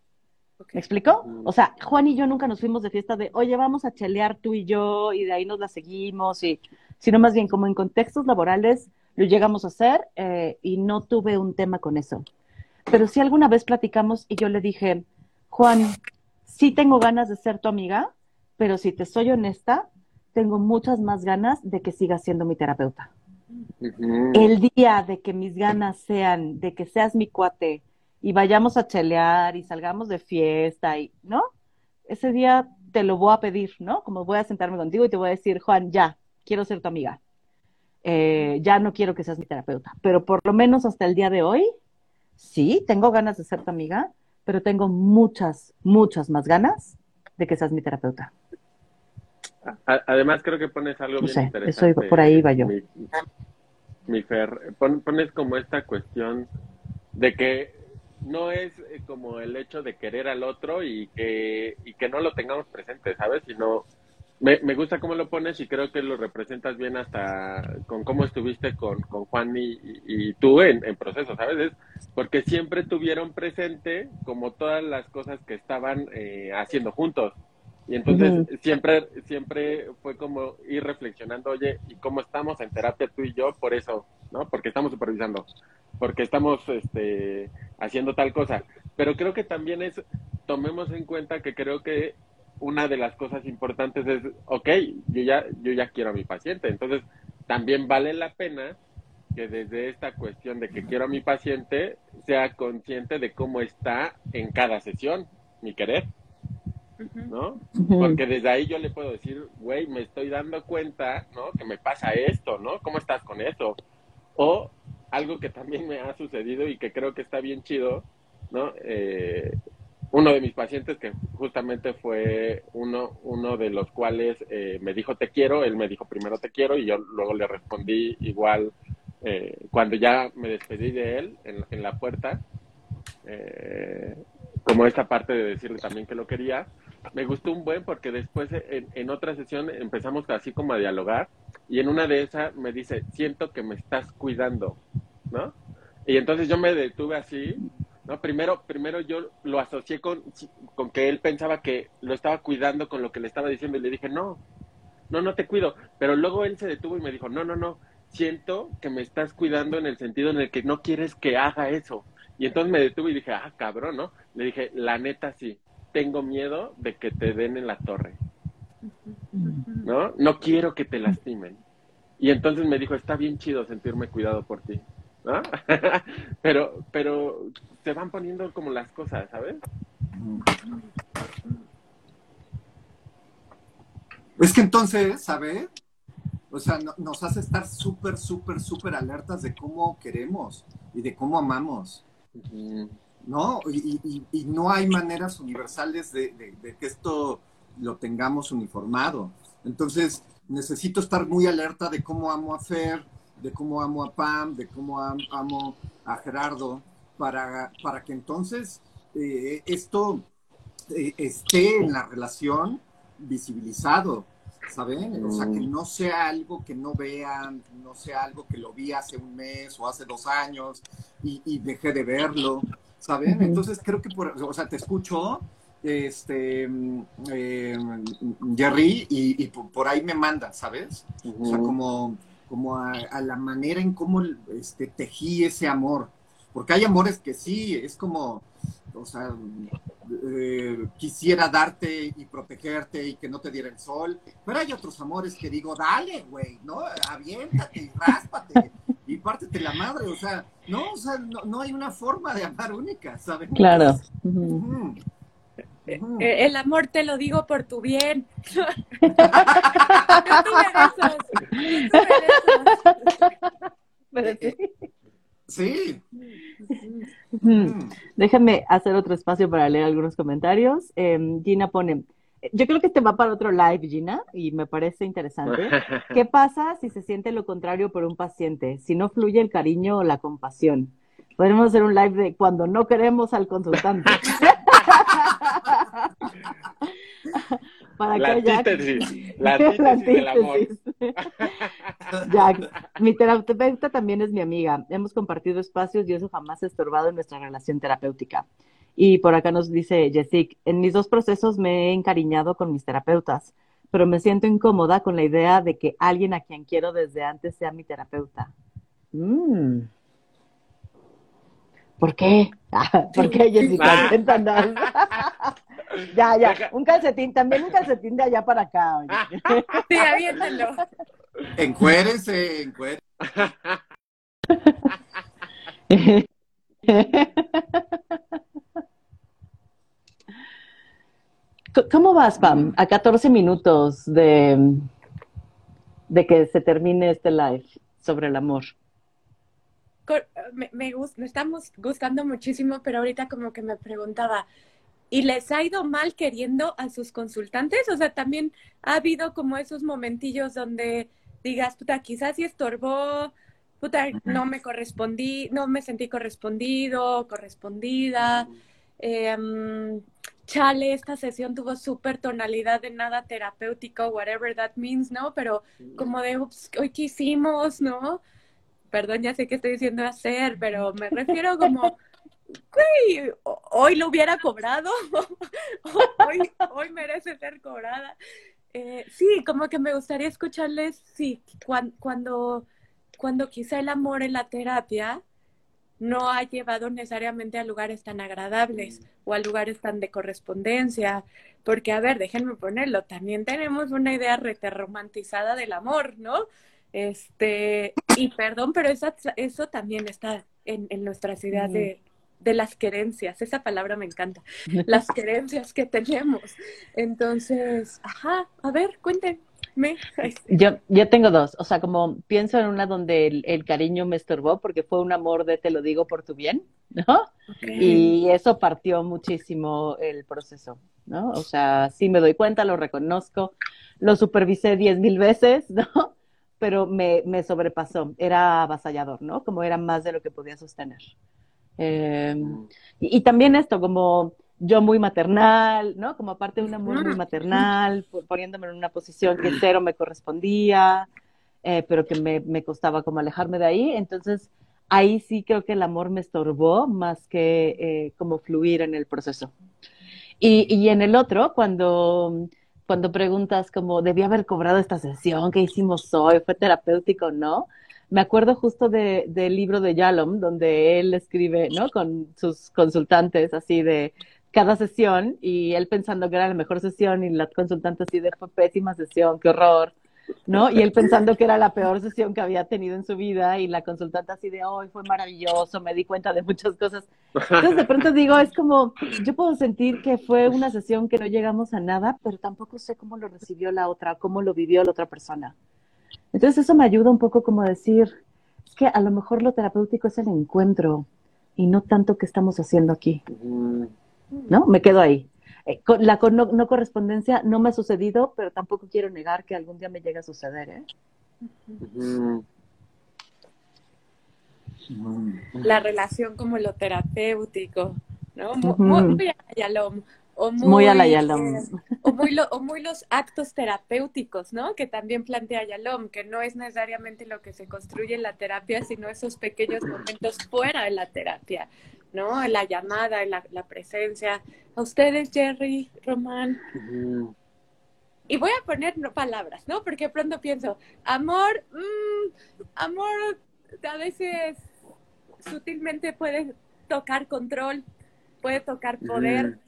¿Me explicó? O sea, Juan y yo nunca nos fuimos de fiesta de, oye, vamos a chelear tú y yo, y de ahí nos la seguimos, y sino más bien como en contextos laborales lo llegamos a hacer eh, y no tuve un tema con eso. Pero sí alguna vez platicamos y yo le dije, Juan, sí tengo ganas de ser tu amiga, pero si te soy honesta, tengo muchas más ganas de que sigas siendo mi terapeuta. El día de que mis ganas sean de que seas mi cuate y vayamos a chelear y salgamos de fiesta y, ¿no? Ese día te lo voy a pedir, ¿no? Como voy a sentarme contigo y te voy a decir, Juan, ya, quiero ser tu amiga. Eh, ya no quiero que seas mi terapeuta, pero por lo menos hasta el día de hoy, sí, tengo ganas de ser tu amiga, pero tengo muchas, muchas más ganas de que seas mi terapeuta. Además, creo que pones algo bien interesante. Eso por ahí iba yo. Mi, Fer, pones como esta cuestión de que no es eh, como el hecho de querer al otro y que, y que no lo tengamos presente, ¿sabes? Sino me, me, gusta cómo lo pones y creo que lo representas bien hasta con cómo estuviste con, con Juan y, y, tú en, en, proceso, ¿sabes? Es porque siempre tuvieron presente como todas las cosas que estaban eh, haciendo juntos. Y entonces siempre, siempre fue como ir reflexionando, oye, ¿y cómo estamos en terapia tú y yo? Por eso, ¿no? Porque estamos supervisando, porque estamos este, haciendo tal cosa. Pero creo que también es, tomemos en cuenta que creo que una de las cosas importantes es, ok, yo ya, yo ya quiero a mi paciente, entonces también vale la pena que desde esta cuestión de que quiero a mi paciente sea consciente de cómo está en cada sesión mi querer, ¿no? Porque desde ahí yo le puedo decir, güey, me estoy dando cuenta, ¿no? Que me pasa esto, ¿no? ¿Cómo estás con eso? O algo que también me ha sucedido y que creo que está bien chido, ¿no? Eh, uno de mis pacientes que justamente fue uno, uno de los cuales eh, me dijo te quiero, él me dijo primero te quiero y yo luego le respondí igual eh, cuando ya me despedí de él en, en la puerta, eh, como esta parte de decirle también que lo quería, me gustó un buen porque después en, en otra sesión empezamos así como a dialogar y en una de esas me dice, siento que me estás cuidando, ¿no? Y entonces yo me detuve así no, primero, primero yo lo asocié con, con que él pensaba que lo estaba cuidando con lo que le estaba diciendo y le dije, no, no, no te cuido. Pero luego él se detuvo y me dijo, no, no, no, siento que me estás cuidando en el sentido en el que no quieres que haga eso. Y entonces me detuve y dije, ah, cabrón, ¿no? Le dije, la neta sí, tengo miedo de que te den en la torre. ¿No? No quiero que te lastimen. Y entonces me dijo, está bien chido sentirme cuidado por ti. ¿no? pero, pero se van poniendo como las cosas, ¿sabes? Es que entonces, ¿sabes? O sea, nos hace estar súper, súper, súper alertas de cómo queremos y de cómo amamos. ¿No? Y, y, no hay maneras universales de, que esto lo tengamos uniformado. Entonces, necesito estar muy alerta de cómo amo a Fer, de cómo amo a Pam, de cómo amo a Gerardo, para, para que entonces eh, esto eh, esté en la relación visibilizado, ¿saben? O sea, que no sea algo que no vean, no sea algo que lo vi hace un mes o hace dos años y, dejé de verlo, ¿saben? Entonces creo que, por, o sea, te escucho, este, eh, Jerry, y, por, ahí me manda, ¿sabes? O sea, como como a, la manera en cómo este, tejí ese amor. Porque hay amores que sí, es como, o sea, eh, quisiera darte y protegerte y que no te diera el sol, pero hay otros amores que digo, dale, güey, ¿no? Aviéntate y ráspate y pártete la madre, o sea, no, o sea, no, hay una forma de amar única, ¿sabes? Claro. Eh, el amor te lo digo por tu bien. sí. Déjame hacer otro espacio para leer algunos comentarios. Em, Gina pone, yo creo que te va para otro live, Gina, y me parece interesante. ¿Qué pasa si se siente lo contrario por un paciente? Si no fluye el cariño o la compasión. Podemos hacer un live de cuando no queremos al consultante. Para la antítesis, la antítesis del amor. Jack, mi terapeuta también es mi amiga. Hemos compartido espacios y eso jamás ha estorbado en nuestra relación terapéutica. Y por acá nos dice Jessic, en mis dos procesos me he encariñado con mis terapeutas, pero me siento incómoda con la idea de que alguien a quien quiero desde antes sea mi terapeuta. Mm. ¿Por qué? ¿Por qué, Jessica? Cuéntanos. ya, ya, un calcetín, también un calcetín de allá para acá. Oye. Sí, aviéntalo. Encuérense, encuérense. ¿Cómo vas, Pam? A 14 minutos de, de que se termine este live sobre el amor. Me, me, me estamos gustando muchísimo, pero ahorita como que me preguntaba, ¿y les ha ido mal queriendo a sus consultantes? O sea, también ha habido como esos momentillos donde digas, puta, quizás sí estorbó, puta, no me correspondí, no me sentí correspondido, correspondida. Eh, chale, esta sesión tuvo súper tonalidad de nada terapéutico, whatever that means, ¿no? Pero como de, ups, hoy qué hicimos, ¿no? Perdón, ya sé que estoy diciendo hacer, pero me refiero como, güey, hoy lo hubiera cobrado, hoy, hoy merece ser cobrada. Eh, sí, como que me gustaría escucharles, sí, cuando, cuando, cuando quizá el amor en la terapia no ha llevado necesariamente a lugares tan agradables o a lugares tan de correspondencia, porque a ver, déjenme ponerlo, también tenemos una idea romantizada del amor, ¿no? Este, y perdón, pero eso, eso también está en, en nuestras ideas de, de las querencias, esa palabra me encanta, las querencias que tenemos. Entonces, ajá, a ver, Yo, yo tengo dos, o sea, como pienso en una donde el, cariño me estorbó porque fue un amor de te lo digo por tu bien, ¿no? Y eso partió muchísimo el proceso, ¿no? O sea, sí me doy cuenta, lo reconozco, lo supervisé diez mil veces, ¿no? Pero me, me sobrepasó, era avasallador, ¿no? Como era más de lo que podía sostener. Eh, y, y, también esto, como yo muy maternal, ¿no? Como aparte de un amor muy maternal, poniéndome en una posición que cero me correspondía, eh, pero que me, me, costaba como alejarme de ahí. Entonces, ahí sí creo que el amor me estorbó más que eh, como fluir en el proceso. Y, y, en el otro, cuando, cuando preguntas como, ¿debí haber cobrado esta sesión? ¿Qué hicimos hoy? ¿Fue terapéutico o no? Me acuerdo justo de, del libro de Yalom, donde él escribe, ¿no? Con sus consultantes, así de, cada sesión y él pensando que era la mejor sesión y la consultante así de pésima sesión, qué horror, ¿no? Y él pensando que era la peor sesión que había tenido en su vida y la consultante así de hoy fue maravilloso, me di cuenta de muchas cosas. Entonces de pronto digo, es como, yo puedo sentir que fue una sesión que no llegamos a nada, pero tampoco sé cómo lo recibió la otra, cómo lo vivió la otra persona. Entonces eso me ayuda un poco como decir, es que a lo mejor lo terapéutico es el encuentro y no tanto que estamos haciendo aquí. ¿No? Me quedo ahí. Eh, la no, correspondencia no me ha sucedido, pero tampoco quiero negar que algún día me llegue a suceder, ¿eh? La relación como lo terapéutico, ¿no? Muy, a la o muy, a la Yalom. Eh, o, muy o muy los actos terapéuticos, ¿no? Que también plantea Yalom, que no es necesariamente lo que se construye en la terapia, sino esos pequeños momentos fuera de la terapia, ¿no? La llamada, la, la presencia. A ustedes, Jerry, Román. Y voy a poner palabras, ¿no? Porque pronto pienso, amor, mmm, amor a veces sutilmente puede tocar control, puede tocar poder,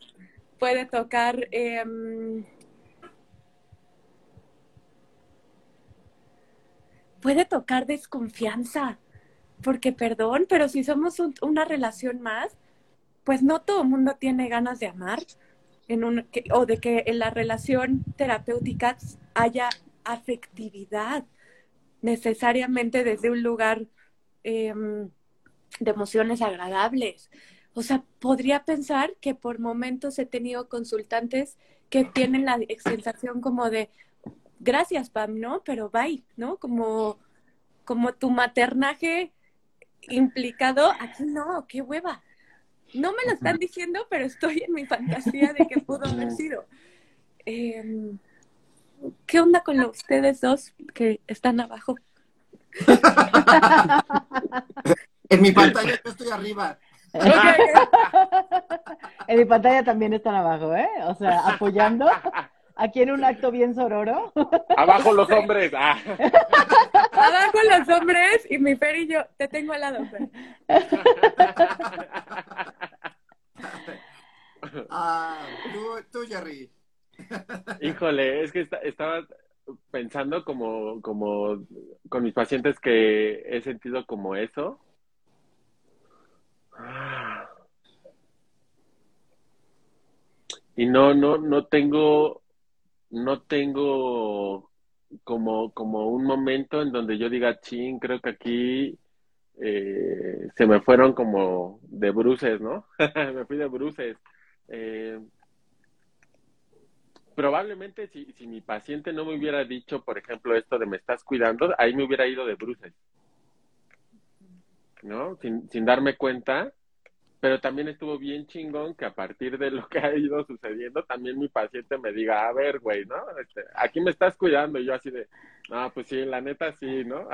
puede tocar... Eh, puede tocar desconfianza, porque perdón, pero si somos una relación más, pues no todo el mundo tiene ganas de amar en un, o de que en la relación terapéutica haya afectividad necesariamente desde un lugar em, de emociones agradables. O sea, podría pensar que por momentos he tenido consultantes que tienen la sensación como de, gracias, Pam, ¿no? Pero bye, ¿no? Como, como tu maternaje implicado, aquí no, qué hueva. No me lo están diciendo, pero estoy en mi fantasía de que pudo haber sido. Em, ¿Qué onda con ustedes dos que están abajo? en mi pantalla yo estoy arriba. En mi pantalla también están abajo, ¿eh? O sea, apoyando. Aquí en un acto bien sororo. Abajo los hombres. Ah. Abajo los hombres y mi Fer y yo, te tengo al lado, Fer. Ah, tú, tú, Jerry. Híjole, es que esta- estaba pensando como, como con mis pacientes que he sentido como eso. Ah. Y no, no, no tengo, no tengo como, como un momento en donde yo diga, ching, creo que aquí eh, se me fueron como de bruces, ¿no? Me fui de bruces. Eh, probablemente si, si mi paciente no me hubiera dicho, por ejemplo, esto de me estás cuidando, ahí me hubiera ido de bruces, ¿no? Sin, sin darme cuenta, pero también estuvo bien chingón que a partir de lo que ha ido sucediendo, también mi paciente me diga, a ver, güey, ¿no? Este, aquí me estás cuidando, y yo así de, no, pues sí, la neta sí, ¿no?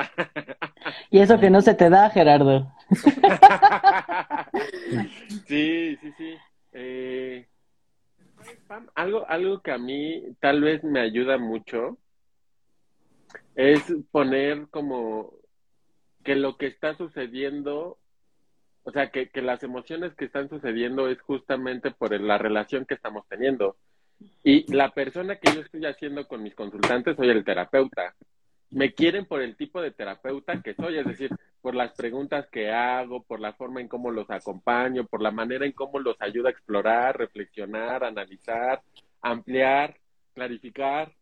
Y eso que no se te da, Gerardo. Sí, sí, sí. Eh, algo, algo que a mí tal vez me ayuda mucho es poner como que lo que está sucediendo, o sea, que, que las emociones que están sucediendo es justamente por la relación que estamos teniendo. Y la persona que yo estoy haciendo con mis consultantes soy el terapeuta. Me quieren por el tipo de terapeuta que soy, es decir, por las preguntas que hago, por la forma en cómo los acompaño, por la manera en cómo los ayudo a explorar, reflexionar, analizar, ampliar, clarificar,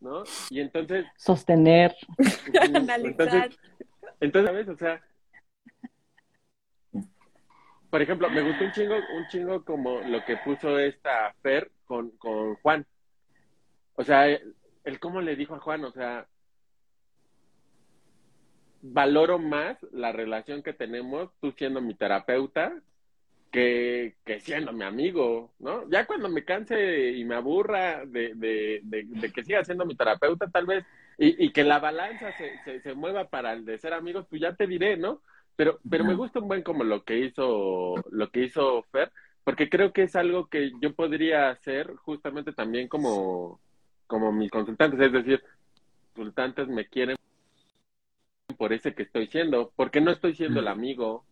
¿no? Y entonces, Sostener. Analizar. entonces, entonces, ¿sabes? O sea, por ejemplo, me gustó un chingo, un chingo como lo que puso esta Fer con, con Juan. O sea, el, el cómo le dijo a Juan, o sea, valoro más la relación que tenemos, tú siendo mi terapeuta, que, que siendo mi amigo, ¿no? Ya cuando me canse y me aburra de, de, de, que siga siendo mi terapeuta, tal vez, y, y que la balanza se, se, se mueva para el de ser amigos, pues ya te diré, ¿no? Pero, pero me gusta un buen como lo que hizo, lo que hizo Fer, porque creo que es algo que yo podría hacer justamente también como, como mis consultantes, es decir, consultantes me quieren por ese que estoy siendo, porque no estoy siendo el amigo,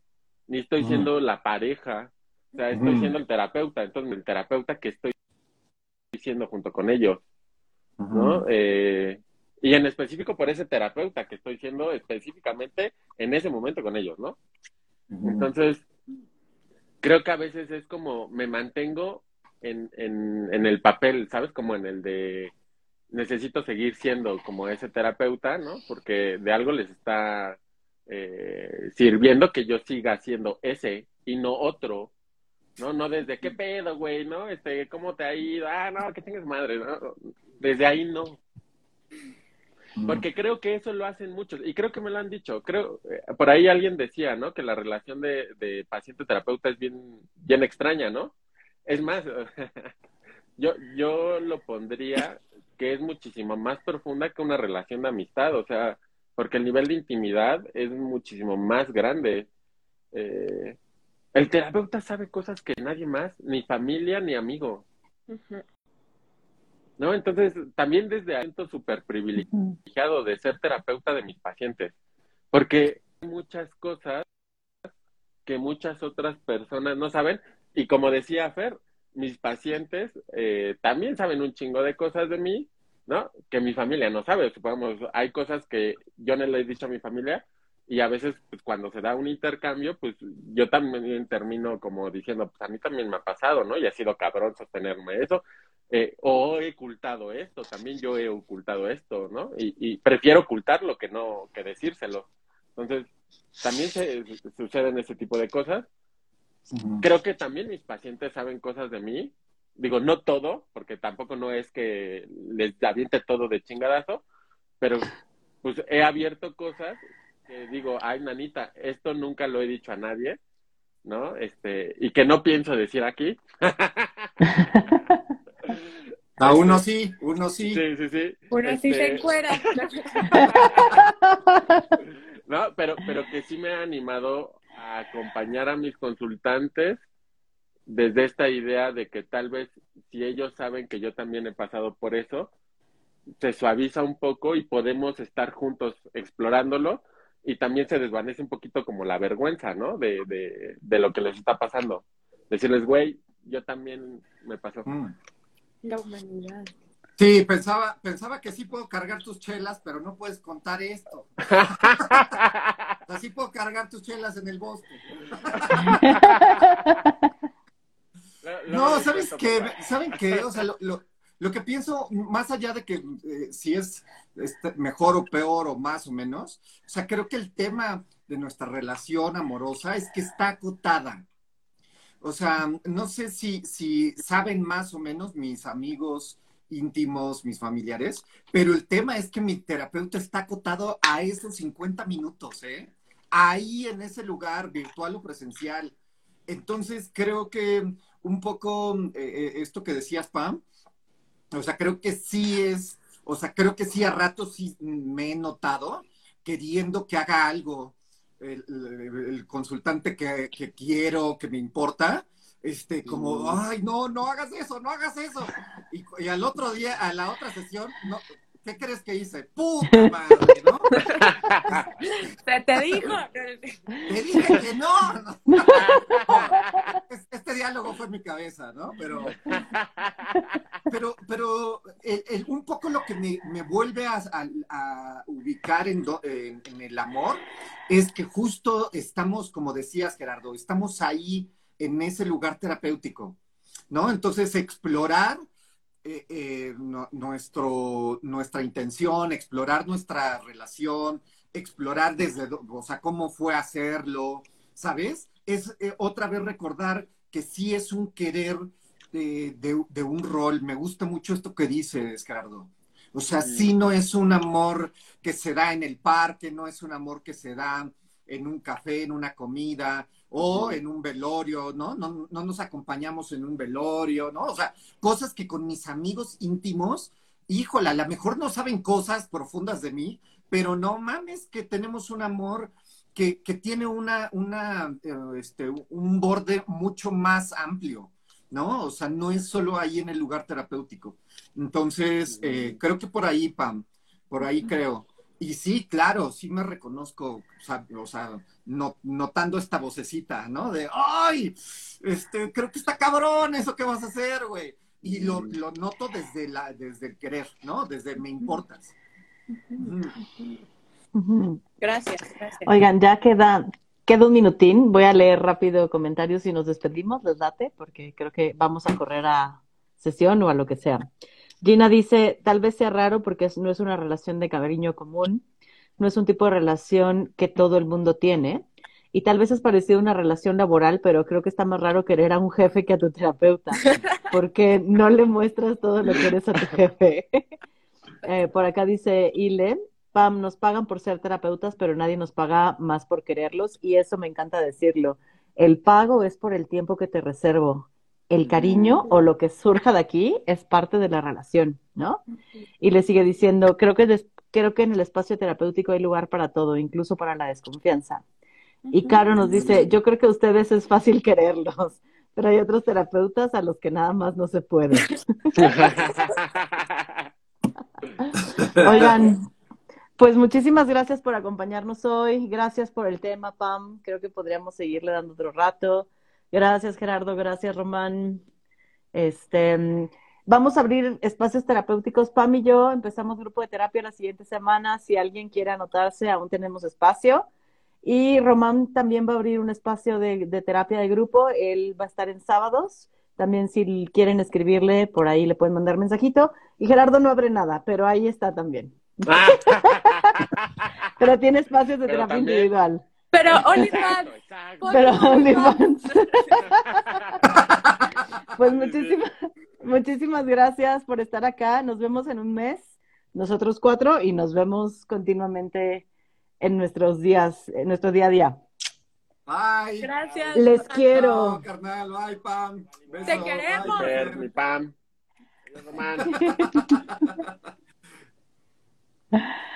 ni estoy siendo la pareja, o sea, estoy siendo el terapeuta, entonces el terapeuta que estoy siendo junto con ellos, ¿no? Eh, y en específico por ese terapeuta que estoy siendo específicamente en ese momento con ellos, ¿no? Entonces, creo que a veces es como me mantengo en, en, en el papel, ¿sabes? Como en el de necesito seguir siendo como ese terapeuta, ¿no? Porque de algo les está eh, sirviendo que yo siga siendo ese y no otro, ¿no? No desde qué pedo, güey, ¿no? Este, ¿cómo te ha ido? Ah, no, que tengas madre, ¿no? Desde ahí no. Porque creo que eso lo hacen muchos, y creo que me lo han dicho. Creo, eh, por ahí alguien decía, ¿no? Que la relación de, de paciente-terapeuta es bien, bien extraña, ¿no? Es más, yo, yo lo pondría que es muchísimo más profunda que una relación de amistad, o sea, porque el nivel de intimidad es muchísimo más grande. Eh, el terapeuta sabe cosas que nadie más, ni familia ni amigo, Ujú. ¿No? Entonces, también desde ahí siento súper privilegiado de ser terapeuta de mis pacientes, porque hay muchas cosas que muchas otras personas no saben, y como decía Fer, mis pacientes eh, también saben un chingo de cosas de mí, ¿no? Que mi familia no sabe, supongamos, hay cosas que yo no le he dicho a mi familia, y a veces pues, cuando se da un intercambio, pues yo también termino como diciendo, pues a mí también me ha pasado, ¿no? Y ha sido cabrón sostenerme eso, eh, o he ocultado esto, también yo he ocultado esto, ¿no? Y, y prefiero ocultarlo que no, que decírselo. Entonces, también se, se- suceden ese tipo de cosas. Creo que también mis pacientes saben cosas de mí. Digo, no todo, porque tampoco no es que les aviente todo de chingadazo, pero pues he abierto cosas que digo, ay, nanita, esto nunca lo he dicho a nadie, ¿no? Este, y que no pienso decir aquí. A uno sí, uno sí. Sí, sí, sí. Uno sí se Este, encuera. No, pero, pero que sí me ha animado a acompañar a mis consultantes desde esta idea de que tal vez si ellos saben que yo también he pasado por eso, se suaviza un poco y podemos estar juntos explorándolo y también se desvanece un poquito como la vergüenza, ¿no? De, de, de lo que les está pasando. Decirles, güey, yo también me pasó. Mm. La humanidad. Sí, pensaba, pensaba que sí puedo cargar tus chelas, pero no puedes contar esto. Así puedo cargar tus chelas en el bosque. No, ¿sabes qué? ¿Saben qué? O sea, lo, lo, lo que pienso, más allá de que eh, si es este, mejor o peor o más o menos, o sea, creo que el tema de nuestra relación amorosa es que está acotada. O sea, no sé si, si saben más o menos mis amigos íntimos, mis familiares, pero el tema es que mi terapeuta está acotado a esos 50 minutos, ¿eh? Ahí en ese lugar, virtual o presencial. Entonces, creo que un poco eh, eh, esto que decías, Pam, o sea, creo que sí es, o sea, creo que sí a ratos sí me he notado queriendo que haga algo el, consultante que, que quiero, que me importa, este, como, ay, no, no hagas eso, no hagas eso. Y, y al otro día, a la otra sesión, no, ¿qué crees que hice? ¡Puta madre, no! Se te dijo. Te dije que no. no. Es- Este diálogo fue en mi cabeza, ¿no? Pero, pero, pero el- el- un poco lo que me, me vuelve a, a- a ubicar en, do- en- en el amor es que justo estamos, como decías, Gerardo, estamos ahí en ese lugar terapéutico, ¿no? Entonces, explorar eh, eh, no- nuestro, nuestra intención, explorar nuestra relación, explorar desde, o sea, cómo fue hacerlo, ¿sabes? Es eh, otra vez recordar que sí es un querer de, de- de un rol. Me gusta mucho esto que dices, Gerardo. O sea, sí no es un amor que se da en el parque, no es un amor que se da en un café, en una comida o en un velorio, ¿no? No, no nos acompañamos en un velorio, ¿no? O sea, cosas que con mis amigos íntimos, híjola, a lo mejor no saben cosas profundas de mí, pero no mames que tenemos un amor que, que tiene una, una, eh, este, un borde mucho más amplio, ¿no? O sea, no es solo ahí en el lugar terapéutico. Entonces, eh, creo que por ahí, Pam, por ahí creo. Y sí, claro, sí me reconozco, o sea, o sea, no- notando esta vocecita, ¿no? De, ¡ay! Este, creo que está cabrón eso que vas a hacer, güey. Y lo, lo noto desde, la, desde el querer, ¿no? Desde me importas. Gracias, gracias. Oigan, ya queda, queda un minutín. Voy a leer rápido comentarios y nos despedimos, les date, porque creo que vamos a correr a sesión o a lo que sea. Gina dice, tal vez sea raro porque no es una relación de cariño común, no es un tipo de relación que todo el mundo tiene, y tal vez es parecido a una relación laboral, pero creo que está más raro querer a un jefe que a tu terapeuta, porque no le muestras todo lo que eres a tu jefe. Eh, por acá dice Ile, Pam, nos pagan por ser terapeutas, pero nadie nos paga más por quererlos, y eso me encanta decirlo. El pago es por el tiempo que te reservo. El cariño o lo que surja de aquí es parte de la relación, ¿no? Y le sigue diciendo, creo que, des- creo que en el espacio terapéutico hay lugar para todo, incluso para la desconfianza. Y Caro nos dice, yo creo que a ustedes es fácil quererlos, pero hay otros terapeutas a los que nada más no se puede. Oigan, pues muchísimas gracias por acompañarnos hoy. Gracias por el tema, Pam. Creo que podríamos seguirle dando otro rato. Gracias, Gerardo. Gracias, Román. Este, vamos a abrir espacios terapéuticos. Pam y yo empezamos grupo de terapia la siguiente semana. Si alguien quiere anotarse, aún tenemos espacio. Y Román también va a abrir un espacio de, de terapia de grupo. Él va a estar en sábados. También si quieren escribirle, por ahí le pueden mandar mensajito. Y Gerardo no abre nada, pero ahí está también. Pero tiene espacios de Pero terapia también- individual. Pero Exacto, OnlyFans, Pero OnlyFans. Pues muchísimas, muchísimas gracias por estar acá. Nos vemos en un mes, nosotros cuatro, y nos vemos continuamente en nuestros días, en nuestro día a día. Bye. gracias. Les Chao, quiero. carnal. Bye, Pam. Te Besos. queremos. Bye, Fer, mi Pam. Adiós.